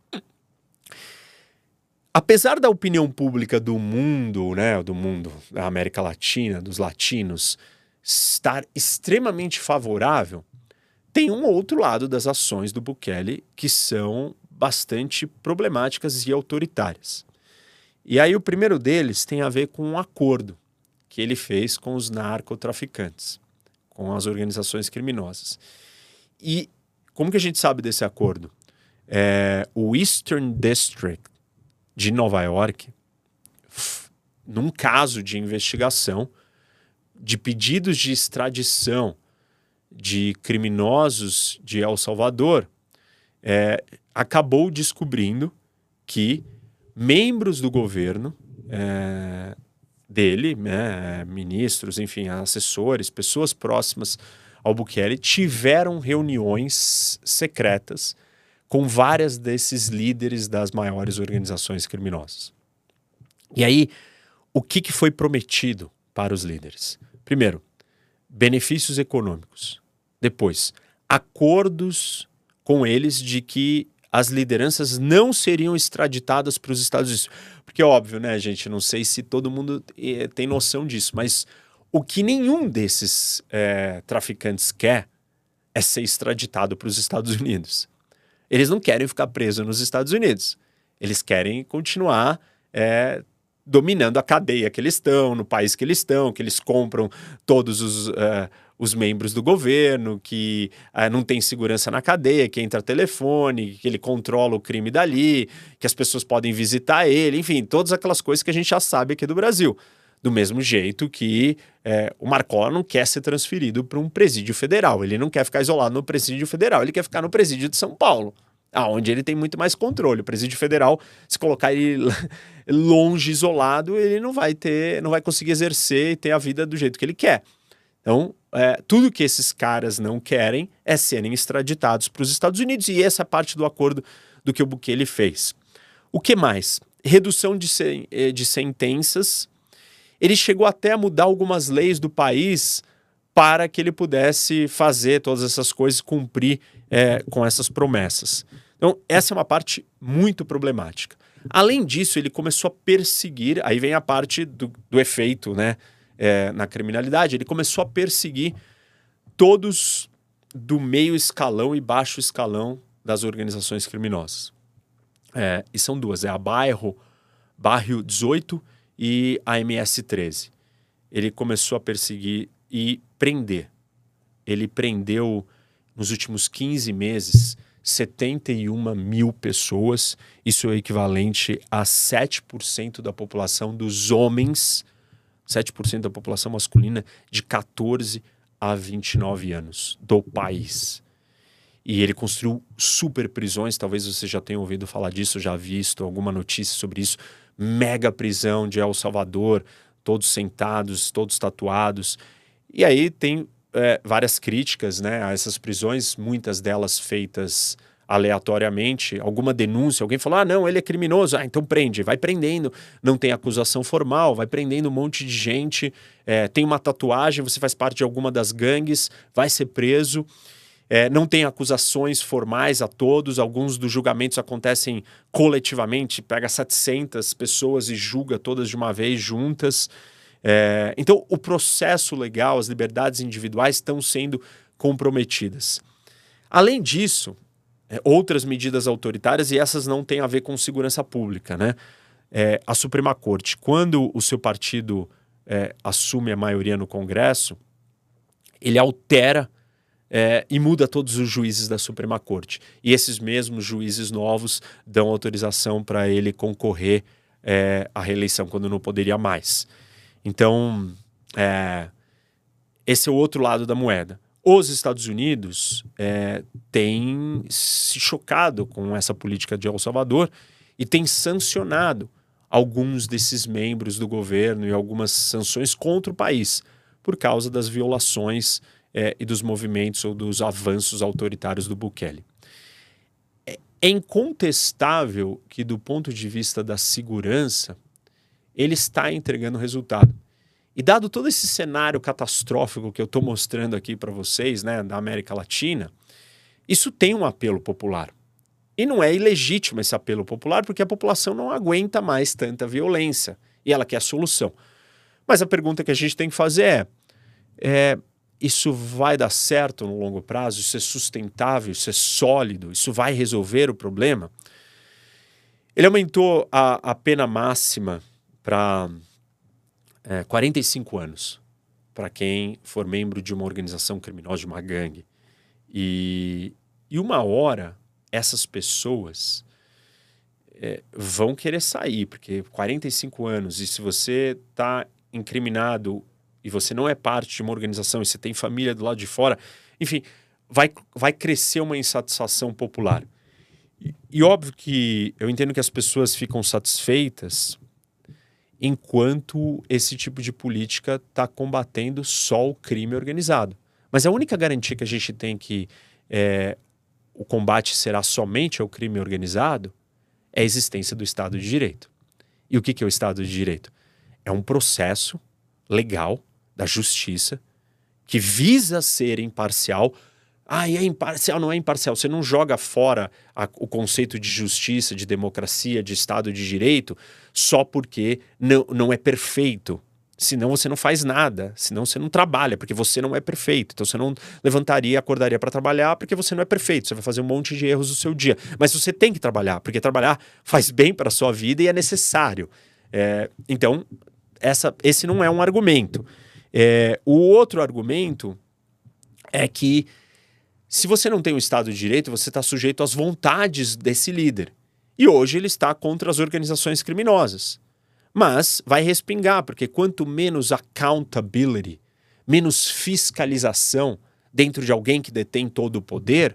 Apesar da opinião pública do mundo, né, do mundo da América Latina, dos latinos, estar extremamente favorável, tem um outro lado das ações do Bukele que são bastante problemáticas e autoritárias. E aí o primeiro deles tem a ver com um acordo que ele fez com os narcotraficantes, com as organizações criminosas. E como que a gente sabe desse acordo? É, o Eastern District de Nova York, num caso de investigação de pedidos de extradição de criminosos de El Salvador, é, acabou descobrindo que membros do governo é, dele, né, ministros, enfim, assessores, pessoas próximas Bukele, tiveram reuniões secretas com várias desses líderes das maiores organizações criminosas. E aí, o que, que foi prometido para os líderes? Primeiro, benefícios econômicos. Depois, acordos com eles de que as lideranças não seriam extraditadas para os Estados Unidos. Porque, óbvio, né, gente? Não sei se todo mundo eh, tem noção disso, mas o que nenhum desses é, traficantes quer é ser extraditado para os Estados Unidos. Eles não querem ficar presos nos Estados Unidos. Eles querem continuar é, dominando a cadeia que eles estão, no país que eles estão, que eles compram todos os. Uh, os membros do governo, que ah, não tem segurança na cadeia, que entra telefone, que ele controla o crime dali, que as pessoas podem visitar ele, enfim, todas aquelas coisas que a gente já sabe aqui do Brasil. Do mesmo jeito que é, o Marcola não quer ser transferido para um presídio federal, ele não quer ficar isolado no presídio federal, ele quer ficar no presídio de São Paulo aonde ele tem muito mais controle. O presídio federal, se colocar ele longe, isolado, ele não vai ter, não vai conseguir exercer e ter a vida do jeito que ele quer. Então, é, tudo que esses caras não querem é serem extraditados para os Estados Unidos, e essa é parte do acordo do que o Bukele fez. O que mais? Redução de, eh, de sentenças. Ele chegou até a mudar algumas leis do país para que ele pudesse fazer todas essas coisas, cumprir é, com essas promessas. Então, essa é uma parte muito problemática. Além disso, ele começou a perseguir, aí vem a parte do, do efeito, né? é, na criminalidade, ele começou a perseguir todos do meio escalão e baixo escalão das organizações criminosas. É, e são duas, é a Bairro, Bairro 18 e a MS 13. Ele começou a perseguir e prender. Ele prendeu nos últimos 15 meses, 71 mil pessoas. Isso é equivalente a 7% da população dos homens, 7% da população masculina de 14 a 29 anos do país. E ele construiu super prisões, talvez você já tenha ouvido falar disso, já visto alguma notícia sobre isso. Mega prisão de El Salvador, todos sentados, todos tatuados. E aí tem é, várias críticas né, a essas prisões, muitas delas feitas aleatoriamente, alguma denúncia, alguém falou: ah, não, ele é criminoso, ah, então prende, vai prendendo, não tem acusação formal, vai prendendo um monte de gente, é, tem uma tatuagem, você faz parte de alguma das gangues, vai ser preso. É, não tem acusações formais a todos, alguns dos julgamentos acontecem coletivamente, pega 700 pessoas e julga todas de uma vez juntas. É, então, o processo legal, as liberdades individuais estão sendo comprometidas. Além disso, é, outras medidas autoritárias, e essas não têm a ver com segurança pública, né? É, a Suprema Corte, quando o seu partido é, assume a maioria no Congresso, ele altera é, e muda todos os juízes da Suprema Corte. E esses mesmos juízes novos dão autorização para ele concorrer é, à reeleição quando não poderia mais. Então, é, esse é o outro lado da moeda. Os Estados Unidos é, têm se chocado com essa política de El Salvador e têm sancionado alguns desses membros do governo e algumas sanções contra o país por causa das violações é, e dos movimentos ou dos avanços autoritários do Bukele. É, é incontestável que, do ponto de vista da segurança, ele está entregando resultado. E dado todo esse cenário catastrófico que eu estou mostrando aqui para vocês, né, da América Latina, isso tem um apelo popular. E não é ilegítimo esse apelo popular, porque a população não aguenta mais tanta violência e ela quer a solução. Mas a pergunta que a gente tem que fazer é, é isso vai dar certo no longo prazo? Isso é sustentável? Isso é sólido? Isso vai resolver o problema? Ele aumentou a, a pena máxima para é, 45 anos para quem for membro de uma organização criminosa, de uma gangue. E, e uma hora essas pessoas é, vão querer sair, porque 45 anos, e se você está incriminado e você não é parte de uma organização e você tem família do lado de fora, enfim, vai, vai crescer uma insatisfação popular. E, e óbvio que eu entendo que as pessoas ficam satisfeitas enquanto esse tipo de política está combatendo só o crime organizado. Mas a única garantia que a gente tem que é, o combate será somente ao crime organizado é a existência do Estado de Direito. E o que, que é o Estado de Direito? É um processo legal da justiça que visa ser imparcial ah, e é imparcial, não é imparcial. Você não joga fora a, o conceito de justiça, de democracia, de Estado de Direito só porque não, não é perfeito. Senão você não faz nada, senão você não trabalha, porque você não é perfeito. Então você não levantaria acordaria para trabalhar porque você não é perfeito. Você vai fazer um monte de erros no seu dia. Mas você tem que trabalhar, porque trabalhar faz bem para a sua vida e é necessário. É, então, essa, esse não é um argumento. É, o outro argumento é que se você não tem o Estado de Direito, você está sujeito às vontades desse líder. E hoje ele está contra as organizações criminosas. Mas vai respingar, porque quanto menos accountability, menos fiscalização dentro de alguém que detém todo o poder,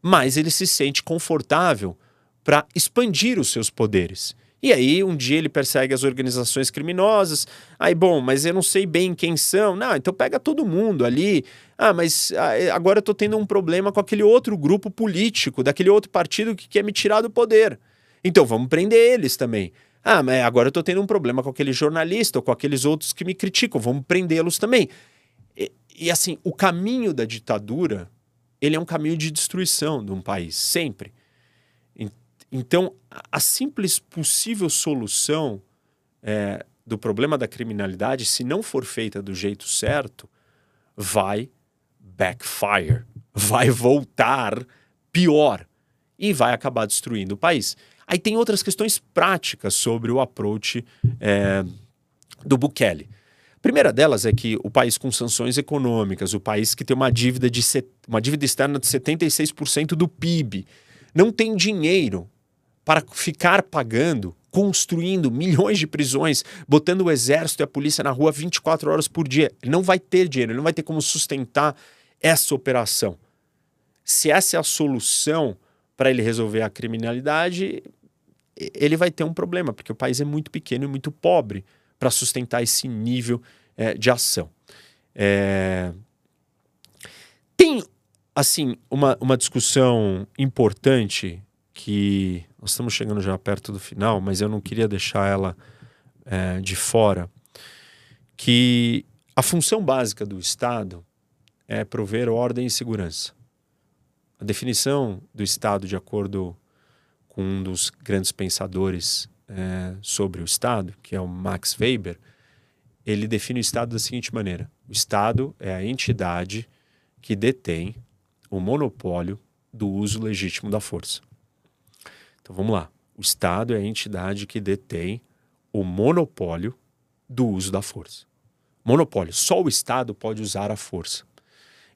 mais ele se sente confortável para expandir os seus poderes. E aí, um dia ele persegue as organizações criminosas. Aí, bom, mas eu não sei bem quem são. Não, então pega todo mundo ali. Ah, mas ah, é, agora eu tô tendo um problema com aquele outro grupo político, daquele outro partido que quer me tirar do poder. Então vamos prender eles também. Ah, mas agora eu tô tendo um problema com aquele jornalista ou com aqueles outros que me criticam. Vamos prendê-los também. E, e assim, o caminho da ditadura, ele é um caminho de destruição de um país, sempre. Então, a simples possível solução é, do problema da criminalidade, se não for feita do jeito certo, vai backfire, vai voltar pior e vai acabar destruindo o país. Aí tem outras questões práticas sobre o approach é, do Bukele. primeira delas é que o país com sanções econômicas, o país que tem uma dívida, de uma dívida externa de 76% do PIB, não tem dinheiro para ficar pagando, construindo milhões de prisões, botando o exército e a polícia na rua 24 horas por dia. Não vai ter dinheiro, ele não vai ter como sustentar essa operação. Se essa é a solução para ele resolver a criminalidade, ele vai ter um problema, porque o país é muito pequeno e muito pobre para sustentar esse nível é, de ação. É... Tem, assim, uma, uma discussão importante que nós estamos chegando já perto do final, mas eu não queria deixar ela é, de fora, que a função básica do Estado é prover ordem e segurança. A definição do Estado, de acordo com um dos grandes pensadores é, sobre o Estado, que é o Max Weber, ele define o Estado da seguinte maneira: o Estado é a entidade que detém o monopólio do uso legítimo da força. Então vamos lá. O Estado é a entidade que detém o monopólio do uso da força. Monopólio. Só o Estado pode usar a força.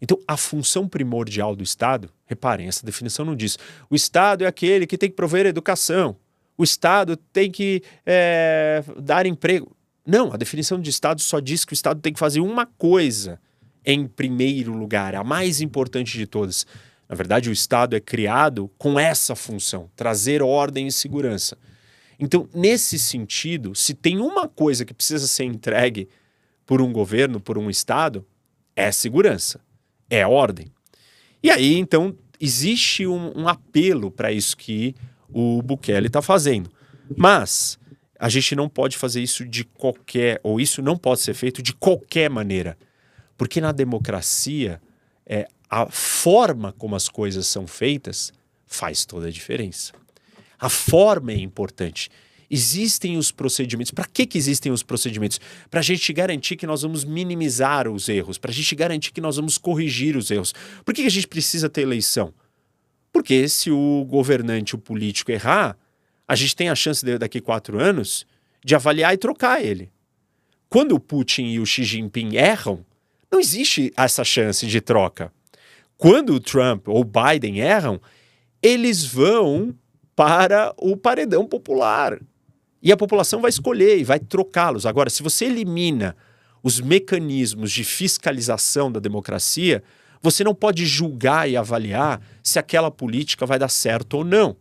Então, a função primordial do Estado, reparem, essa definição não diz. O Estado é aquele que tem que prover educação. O Estado tem que é, dar emprego. Não, a definição de Estado só diz que o Estado tem que fazer uma coisa em primeiro lugar, a mais importante de todas. Na verdade, o Estado é criado com essa função, trazer ordem e segurança. Então, nesse sentido, se tem uma coisa que precisa ser entregue por um governo, por um Estado, é segurança, é ordem. E aí, então, existe um, um apelo para isso que o Bukele está fazendo. Mas a gente não pode fazer isso de qualquer, ou isso não pode ser feito de qualquer maneira. Porque na democracia, é, a forma como as coisas são feitas faz toda a diferença. A forma é importante. Existem os procedimentos. Para que, que existem os procedimentos? Para a gente garantir que nós vamos minimizar os erros, para a gente garantir que nós vamos corrigir os erros. Por que, que a gente precisa ter eleição? Porque se o governante, o político errar, a gente tem a chance de, daqui quatro anos de avaliar e trocar ele. Quando o Putin e o Xi Jinping erram, não existe essa chance de troca. Quando o Trump ou o Biden erram, eles vão para o paredão popular. E a população vai escolher e vai trocá-los. Agora, se você elimina os mecanismos de fiscalização da democracia, você não pode julgar e avaliar se aquela política vai dar certo ou não.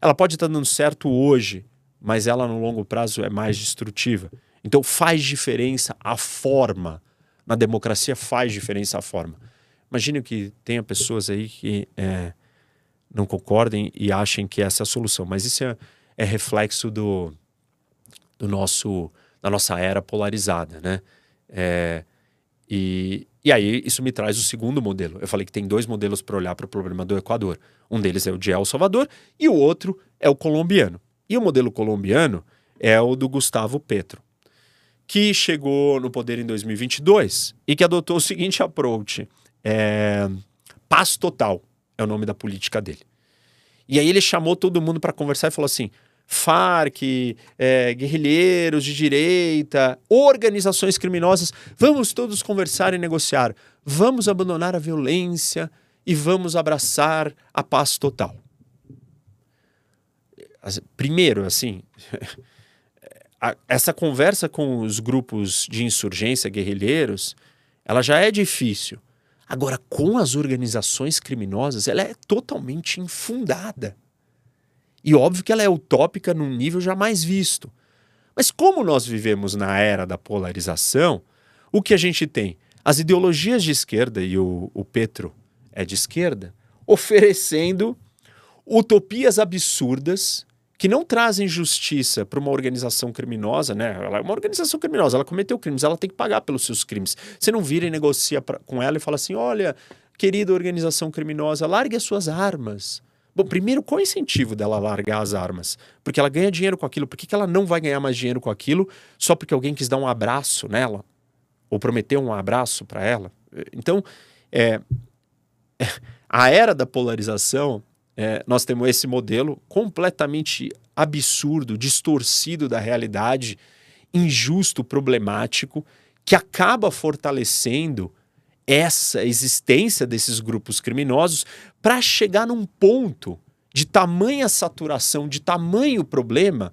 Ela pode estar dando certo hoje, mas ela no longo prazo é mais destrutiva. Então faz diferença a forma na democracia faz diferença a forma. Imagine que tenha pessoas aí que é, não concordem e achem que essa é a solução, mas isso é, é reflexo do, do nosso da nossa era polarizada, né? É, e, e aí isso me traz o segundo modelo. Eu falei que tem dois modelos para olhar para o problema do Equador. Um deles é o de El Salvador e o outro é o colombiano. E o modelo colombiano é o do Gustavo Petro que chegou no poder em 2022 e que adotou o seguinte approach: é, paz total é o nome da política dele. E aí ele chamou todo mundo para conversar e falou assim: Farc, é, guerrilheiros de direita, organizações criminosas, vamos todos conversar e negociar. Vamos abandonar a violência e vamos abraçar a paz total. Primeiro, assim, essa conversa com os grupos de insurgência guerrilheiros, ela já é difícil. Agora, com as organizações criminosas, ela é totalmente infundada. E óbvio que ela é utópica num nível jamais visto. Mas como nós vivemos na era da polarização, o que a gente tem? As ideologias de esquerda, e o, o Petro é de esquerda, oferecendo utopias absurdas que não trazem justiça para uma organização criminosa, né? Ela é uma organização criminosa, ela cometeu crimes, ela tem que pagar pelos seus crimes. Você não vira e negocia pra, com ela e fala assim: olha, querida organização criminosa, largue as suas armas. Bom, primeiro, qual é o incentivo dela largar as armas? Porque ela ganha dinheiro com aquilo. Por que, que ela não vai ganhar mais dinheiro com aquilo só porque alguém quis dar um abraço nela? Ou prometeu um abraço para ela? Então, é, a era da polarização é, nós temos esse modelo completamente absurdo, distorcido da realidade, injusto, problemático, que acaba fortalecendo essa existência desses grupos criminosos para chegar num ponto de tamanha saturação, de tamanho problema,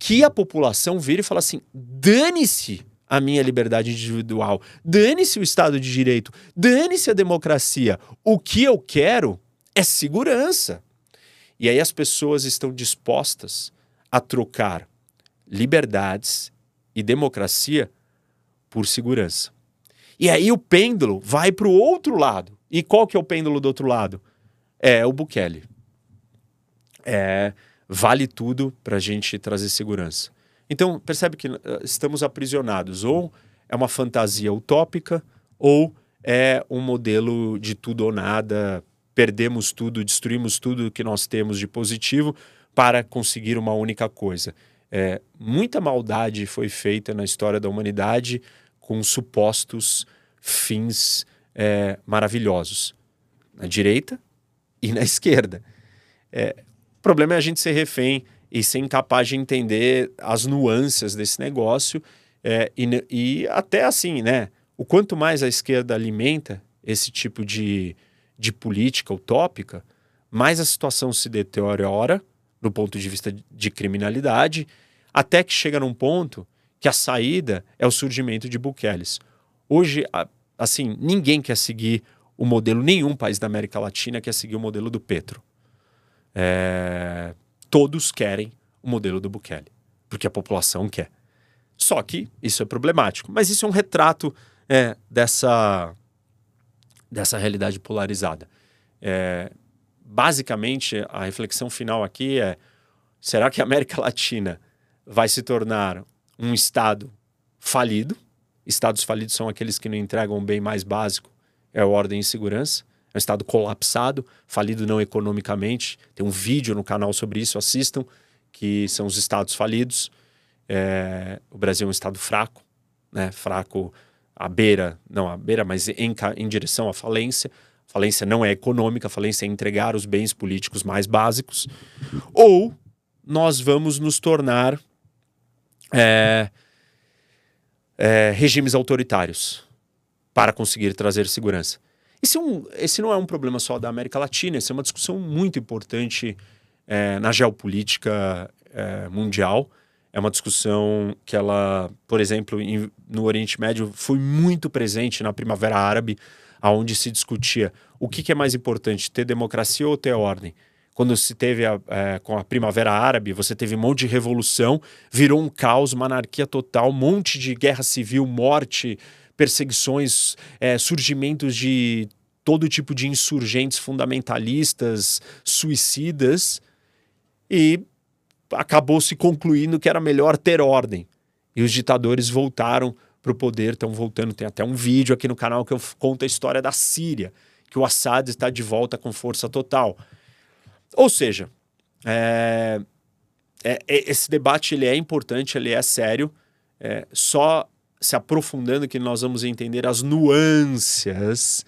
que a população vira e fala assim: dane-se a minha liberdade individual, dane-se o Estado de Direito, dane-se a democracia. O que eu quero é segurança. E aí as pessoas estão dispostas a trocar liberdades e democracia por segurança. E aí o pêndulo vai para o outro lado. E qual que é o pêndulo do outro lado? É o Bukele. É, vale tudo para a gente trazer segurança. Então, percebe que uh, estamos aprisionados. Ou é uma fantasia utópica, ou é um modelo de tudo ou nada, perdemos tudo, destruímos tudo que nós temos de positivo para conseguir uma única coisa. É, muita maldade foi feita na história da humanidade com supostos fins é, maravilhosos, na direita e na esquerda. É, o problema é a gente ser refém e ser incapaz de entender as nuances desse negócio é, e, e, até assim, né? O quanto mais a esquerda alimenta esse tipo de, de política utópica, mais a situação se deteriora do ponto de vista de criminalidade, até que chega num ponto que a saída é o surgimento de Bukeles. Hoje, assim, ninguém quer seguir o modelo, nenhum país da América Latina quer seguir o modelo do Petro. É, todos querem o modelo do Bukele, porque a população quer. Só que isso é problemático. Mas isso é um retrato é, dessa, dessa realidade polarizada. É, basicamente, a reflexão final aqui é: será que a América Latina vai se tornar um Estado falido? Estados falidos são aqueles que não entregam o bem mais básico, é ordem e segurança é um estado colapsado, falido não economicamente. Tem um vídeo no canal sobre isso, assistam, que são os estados falidos. É, o Brasil é um estado fraco, né? fraco à beira, não à beira, mas em, em direção à falência. Falência não é econômica, falência é entregar os bens políticos mais básicos. Ou nós vamos nos tornar é, é, regimes autoritários para conseguir trazer segurança. Esse, é um, esse não é um problema só da América Latina, essa é uma discussão muito importante é, na geopolítica é, mundial. É uma discussão que ela, por exemplo, em, no Oriente Médio foi muito presente na Primavera Árabe, aonde se discutia o que, que é mais importante, ter democracia ou ter ordem. Quando se teve a, é, com a Primavera Árabe, você teve um monte de revolução, virou um caos, uma anarquia total, um monte de guerra civil, morte, perseguições, é, surgimentos de todo tipo de insurgentes fundamentalistas, suicidas, e acabou se concluindo que era melhor ter ordem. E os ditadores voltaram para o poder, estão voltando. Tem até um vídeo aqui no canal que eu conto a história da Síria, que o Assad está de volta com força total. Ou seja, é, é, esse debate ele é importante, ele é sério. É, só se aprofundando que nós vamos entender as nuances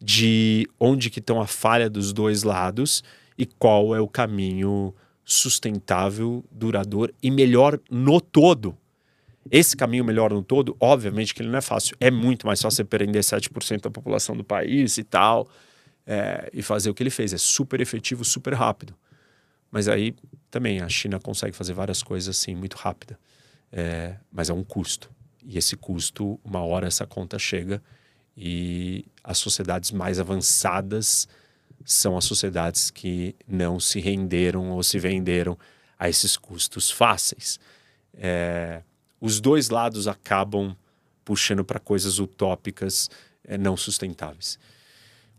de onde que estão a falha dos dois lados e qual é o caminho sustentável, duradouro e melhor no todo. Esse caminho melhor no todo, obviamente que ele não é fácil. É muito mais fácil você prender 7% da população do país e tal, é, e fazer o que ele fez. É super efetivo, super rápido. Mas aí também a China consegue fazer várias coisas assim, muito rápida. É, mas é um custo. E esse custo, uma hora essa conta chega e as sociedades mais avançadas são as sociedades que não se renderam ou se venderam a esses custos fáceis. É, os dois lados acabam puxando para coisas utópicas é, não sustentáveis.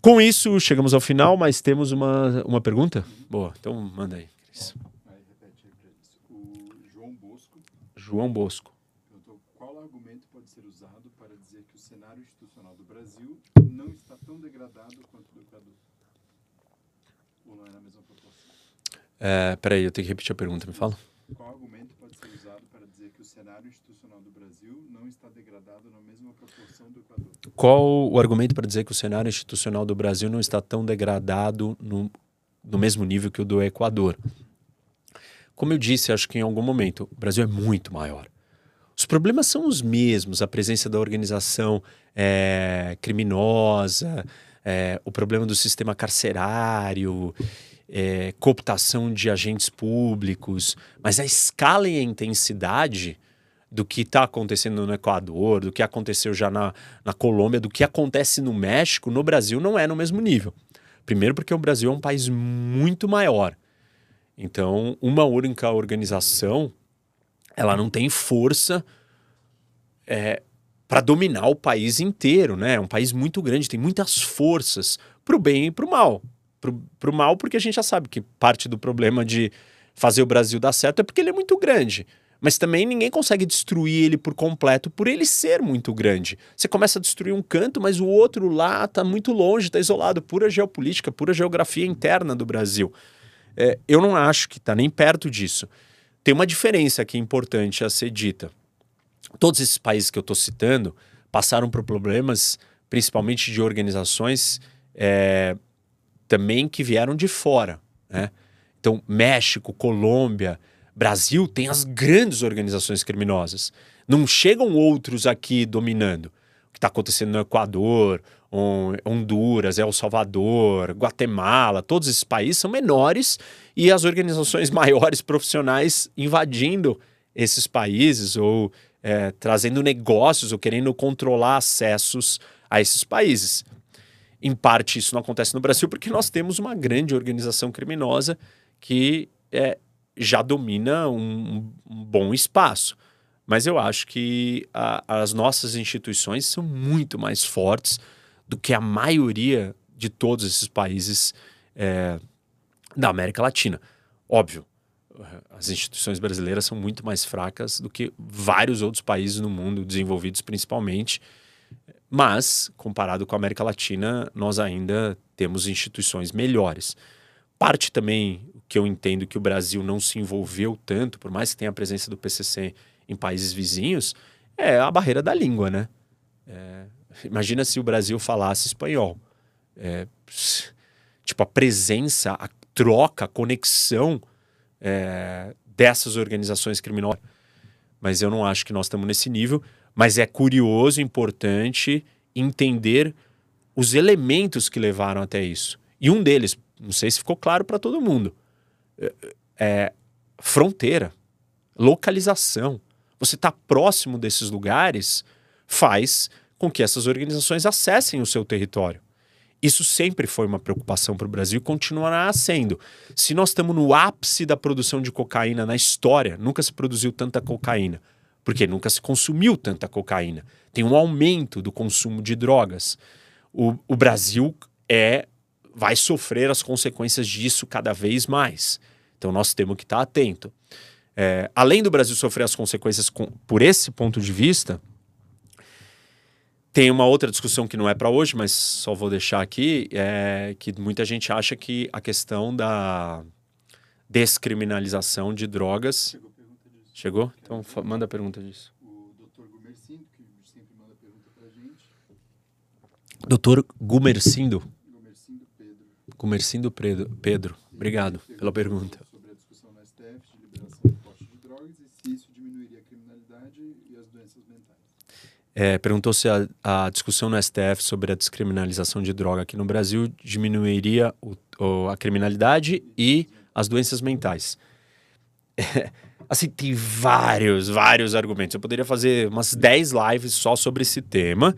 Com isso, chegamos ao final, mas temos uma, uma pergunta? Boa, então manda aí, Cris. João Bosco. João Bosco. degradado quanto do Equador? Ou não é na mesma proporção? É, peraí, eu tenho que repetir a pergunta, me fala. Qual argumento pode ser usado para dizer que o cenário institucional do Brasil não está degradado na mesma proporção do Equador? Qual o argumento para dizer que o cenário institucional do Brasil não está tão degradado no, no mesmo nível que o do Equador? Como eu disse, acho que em algum momento, o Brasil é muito maior. Os problemas são os mesmos, a presença da organização é, criminosa, é, o problema do sistema carcerário, é, cooptação de agentes públicos, mas a escala e a intensidade do que está acontecendo no Equador, do que aconteceu já na, na Colômbia, do que acontece no México, no Brasil não é no mesmo nível. Primeiro, porque o Brasil é um país muito maior. Então, uma única organização ela não tem força é, para dominar o país inteiro, né? É um país muito grande, tem muitas forças para o bem e para o mal. Para o mal, porque a gente já sabe que parte do problema de fazer o Brasil dar certo é porque ele é muito grande. Mas também ninguém consegue destruir ele por completo por ele ser muito grande. Você começa a destruir um canto, mas o outro lá está muito longe, está isolado. Pura geopolítica, pura geografia interna do Brasil. É, eu não acho que está nem perto disso. Tem uma diferença aqui importante a ser dita. Todos esses países que eu estou citando passaram por problemas, principalmente de organizações é, também que vieram de fora. Né? Então, México, Colômbia, Brasil tem as grandes organizações criminosas. Não chegam outros aqui dominando. O que está acontecendo no Equador, Honduras, El Salvador, Guatemala, todos esses países são menores e as organizações maiores profissionais invadindo esses países ou é, trazendo negócios ou querendo controlar acessos a esses países. Em parte, isso não acontece no Brasil porque nós temos uma grande organização criminosa que é, já domina um, um bom espaço. Mas eu acho que a, as nossas instituições são muito mais fortes do que a maioria de todos esses países é, da América Latina. Óbvio, as instituições brasileiras são muito mais fracas do que vários outros países no mundo, desenvolvidos principalmente. Mas, comparado com a América Latina, nós ainda temos instituições melhores. Parte também que eu entendo que o Brasil não se envolveu tanto, por mais que tenha a presença do PCC em países vizinhos, é a barreira da língua, né? É, imagina se o Brasil falasse espanhol. É, tipo, a presença, a troca, a conexão é, dessas organizações criminosas. Mas eu não acho que nós estamos nesse nível. Mas é curioso, importante entender os elementos que levaram até isso. E um deles, não sei se ficou claro para todo mundo, é, é fronteira, localização. Você está próximo desses lugares faz com que essas organizações acessem o seu território. Isso sempre foi uma preocupação para o Brasil e continuará sendo. Se nós estamos no ápice da produção de cocaína na história, nunca se produziu tanta cocaína, porque nunca se consumiu tanta cocaína. Tem um aumento do consumo de drogas. O, o Brasil é vai sofrer as consequências disso cada vez mais. Então nós temos que estar atento. É, além do Brasil sofrer as consequências com, por esse ponto de vista, tem uma outra discussão que não é para hoje, mas só vou deixar aqui, é que muita gente acha que a questão da descriminalização de drogas. Chegou pergunta disso. Chegou? Então manda a pergunta disso. O doutor Gumercindo, que sempre manda pergunta para gente. Doutor Gumercindo. Gumercindo Pedro. Gumercindo Pedro. Pedro. Obrigado pela pergunta. Sobre a discussão no STF de liberação do porte de drogas e se isso diminuiria a criminalidade e as doenças mentais. É, perguntou se a, a, discussão no STF sobre a descriminalização de droga aqui no Brasil diminuiria o, o, a criminalidade e as doenças mentais. É, assim, tem vários, vários argumentos. Eu poderia fazer umas 10 lives só sobre esse tema.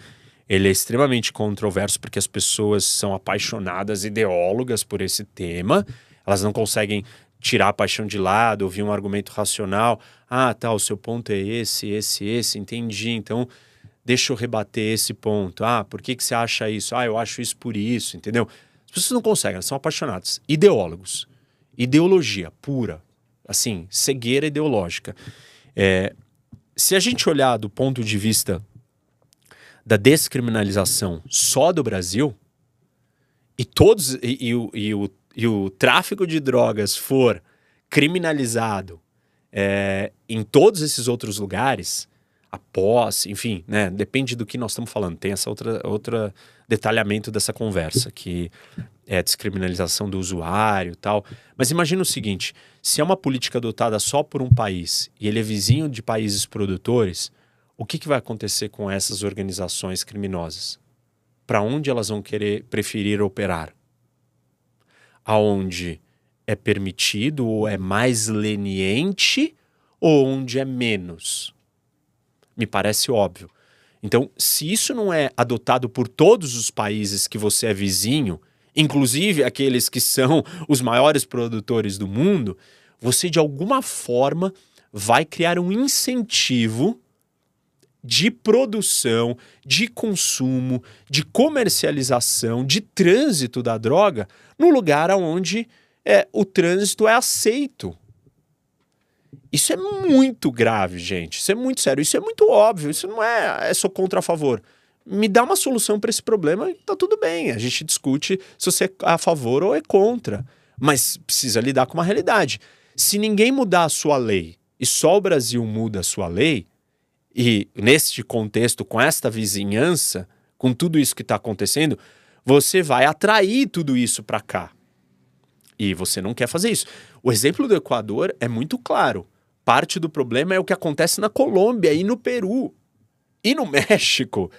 Ele é extremamente controverso porque as pessoas são apaixonadas, ideólogas por esse tema. Elas não conseguem tirar a paixão de lado, ouvir um argumento racional. Ah, tá, o seu ponto é esse, esse, esse, entendi. Então, deixa eu rebater esse ponto. Ah, por que, que você acha isso? Ah, eu acho isso por isso, entendeu? As pessoas não conseguem, elas são apaixonadas. Ideólogos. Ideologia pura. Assim, cegueira ideológica. É, se a gente olhar do ponto de vista da descriminalização só do Brasil, e todos e, e, e, o, e o tráfico de drogas for criminalizado é, em todos esses outros lugares, a posse, enfim, né? Depende do que nós estamos falando. Tem essa outra, outra detalhamento dessa conversa, que é descriminalização do usuário tal. Mas imagina o seguinte: se é uma política adotada só por um país e ele é vizinho de países produtores, o que, que vai acontecer com essas organizações criminosas? Para onde elas vão querer preferir operar? Aonde é permitido ou é mais leniente ou onde é menos? Me parece óbvio. Então, se isso não é adotado por todos os países que você é vizinho, inclusive aqueles que são os maiores produtores do mundo, você de alguma forma vai criar um incentivo de produção, de consumo, de comercialização, de trânsito da droga no lugar onde é, o trânsito é aceito. Isso é muito grave, gente. Isso é muito sério. Isso é muito óbvio. Isso não é, é só contra a favor. Me dá uma solução para esse problema e tá tudo bem. A gente discute se você é a favor ou é contra. Mas precisa lidar com uma realidade. Se ninguém mudar a sua lei e só o Brasil muda a sua lei, e neste contexto, com esta vizinhança, com tudo isso que está acontecendo, você vai atrair tudo isso para cá. E você não quer fazer isso. O exemplo do Equador é muito claro parte do problema é o que acontece na Colômbia e no Peru e no México.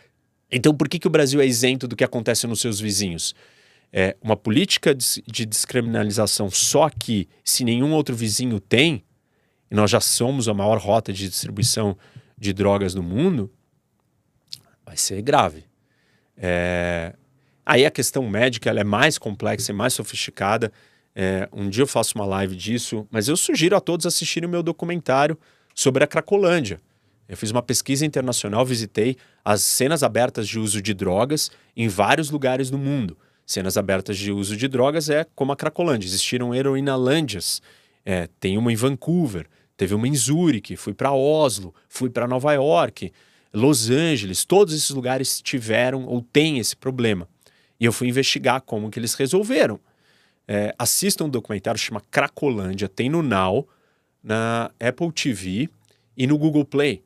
Então, por que, que o Brasil é isento do que acontece nos seus vizinhos? É uma política de, de descriminalização só aqui, se nenhum outro vizinho tem, e nós já somos a maior rota de distribuição de drogas no mundo, vai ser grave. É... Aí a questão médica ela é mais complexa e mais sofisticada. É, um dia eu faço uma live disso, mas eu sugiro a todos assistirem o meu documentário sobre a Cracolândia. Eu fiz uma pesquisa internacional, visitei as cenas abertas de uso de drogas em vários lugares do mundo. Cenas abertas de uso de drogas é como a Cracolândia. Existiram heroinalândias. É, tem uma em Vancouver, teve uma em Zurique, fui para Oslo, fui para Nova York, Los Angeles. Todos esses lugares tiveram ou têm esse problema. E eu fui investigar como que eles resolveram. É, assistam um documentário chama Cracolândia, tem no Now, na Apple TV e no Google Play.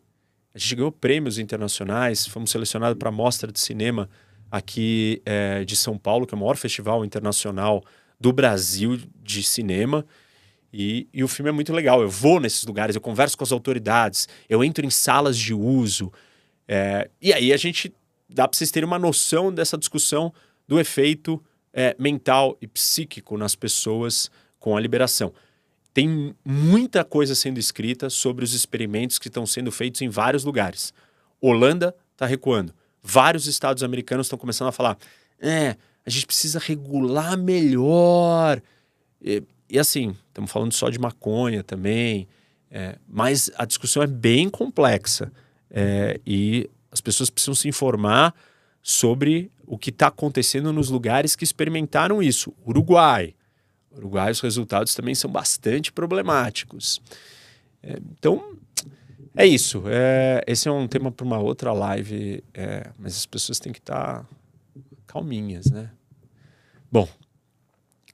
A gente ganhou prêmios internacionais, fomos selecionados para a Mostra de Cinema aqui é, de São Paulo, que é o maior festival internacional do Brasil de cinema. E, e, o filme é muito legal. Eu vou nesses lugares, eu converso com as autoridades, eu entro em salas de uso. É, e aí a gente dá para vocês terem uma noção dessa discussão do efeito é, mental e psíquico nas pessoas com a liberação. Tem muita coisa sendo escrita sobre os experimentos que estão sendo feitos em vários lugares. Holanda está recuando. Vários estados americanos estão começando a falar: é, a gente precisa regular melhor. E, e assim, estamos falando só de maconha também, é, mas a discussão é bem complexa é, e as pessoas precisam se informar sobre o que está acontecendo nos lugares que experimentaram isso. Uruguai. Uruguai, os resultados também são bastante problemáticos. É, então, é isso. É, esse é um tema para uma outra live, é, mas as pessoas têm que estar tá calminhas, né? Bom,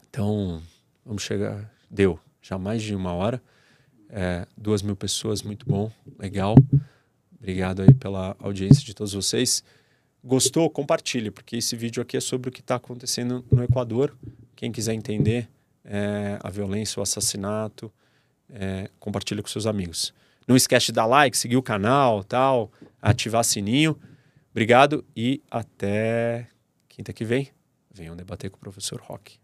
então vamos chegar. Deu já mais de uma hora. É, duas mil pessoas, muito bom, legal. Obrigado aí pela audiência de todos vocês. Gostou? Compartilhe, porque esse vídeo aqui é sobre o que está acontecendo no Equador. Quem quiser entender é, a violência, o assassinato, é, compartilhe com seus amigos. Não esquece de dar like, seguir o canal, tal, ativar sininho. Obrigado e até quinta que vem. Venham debater com o professor Rock.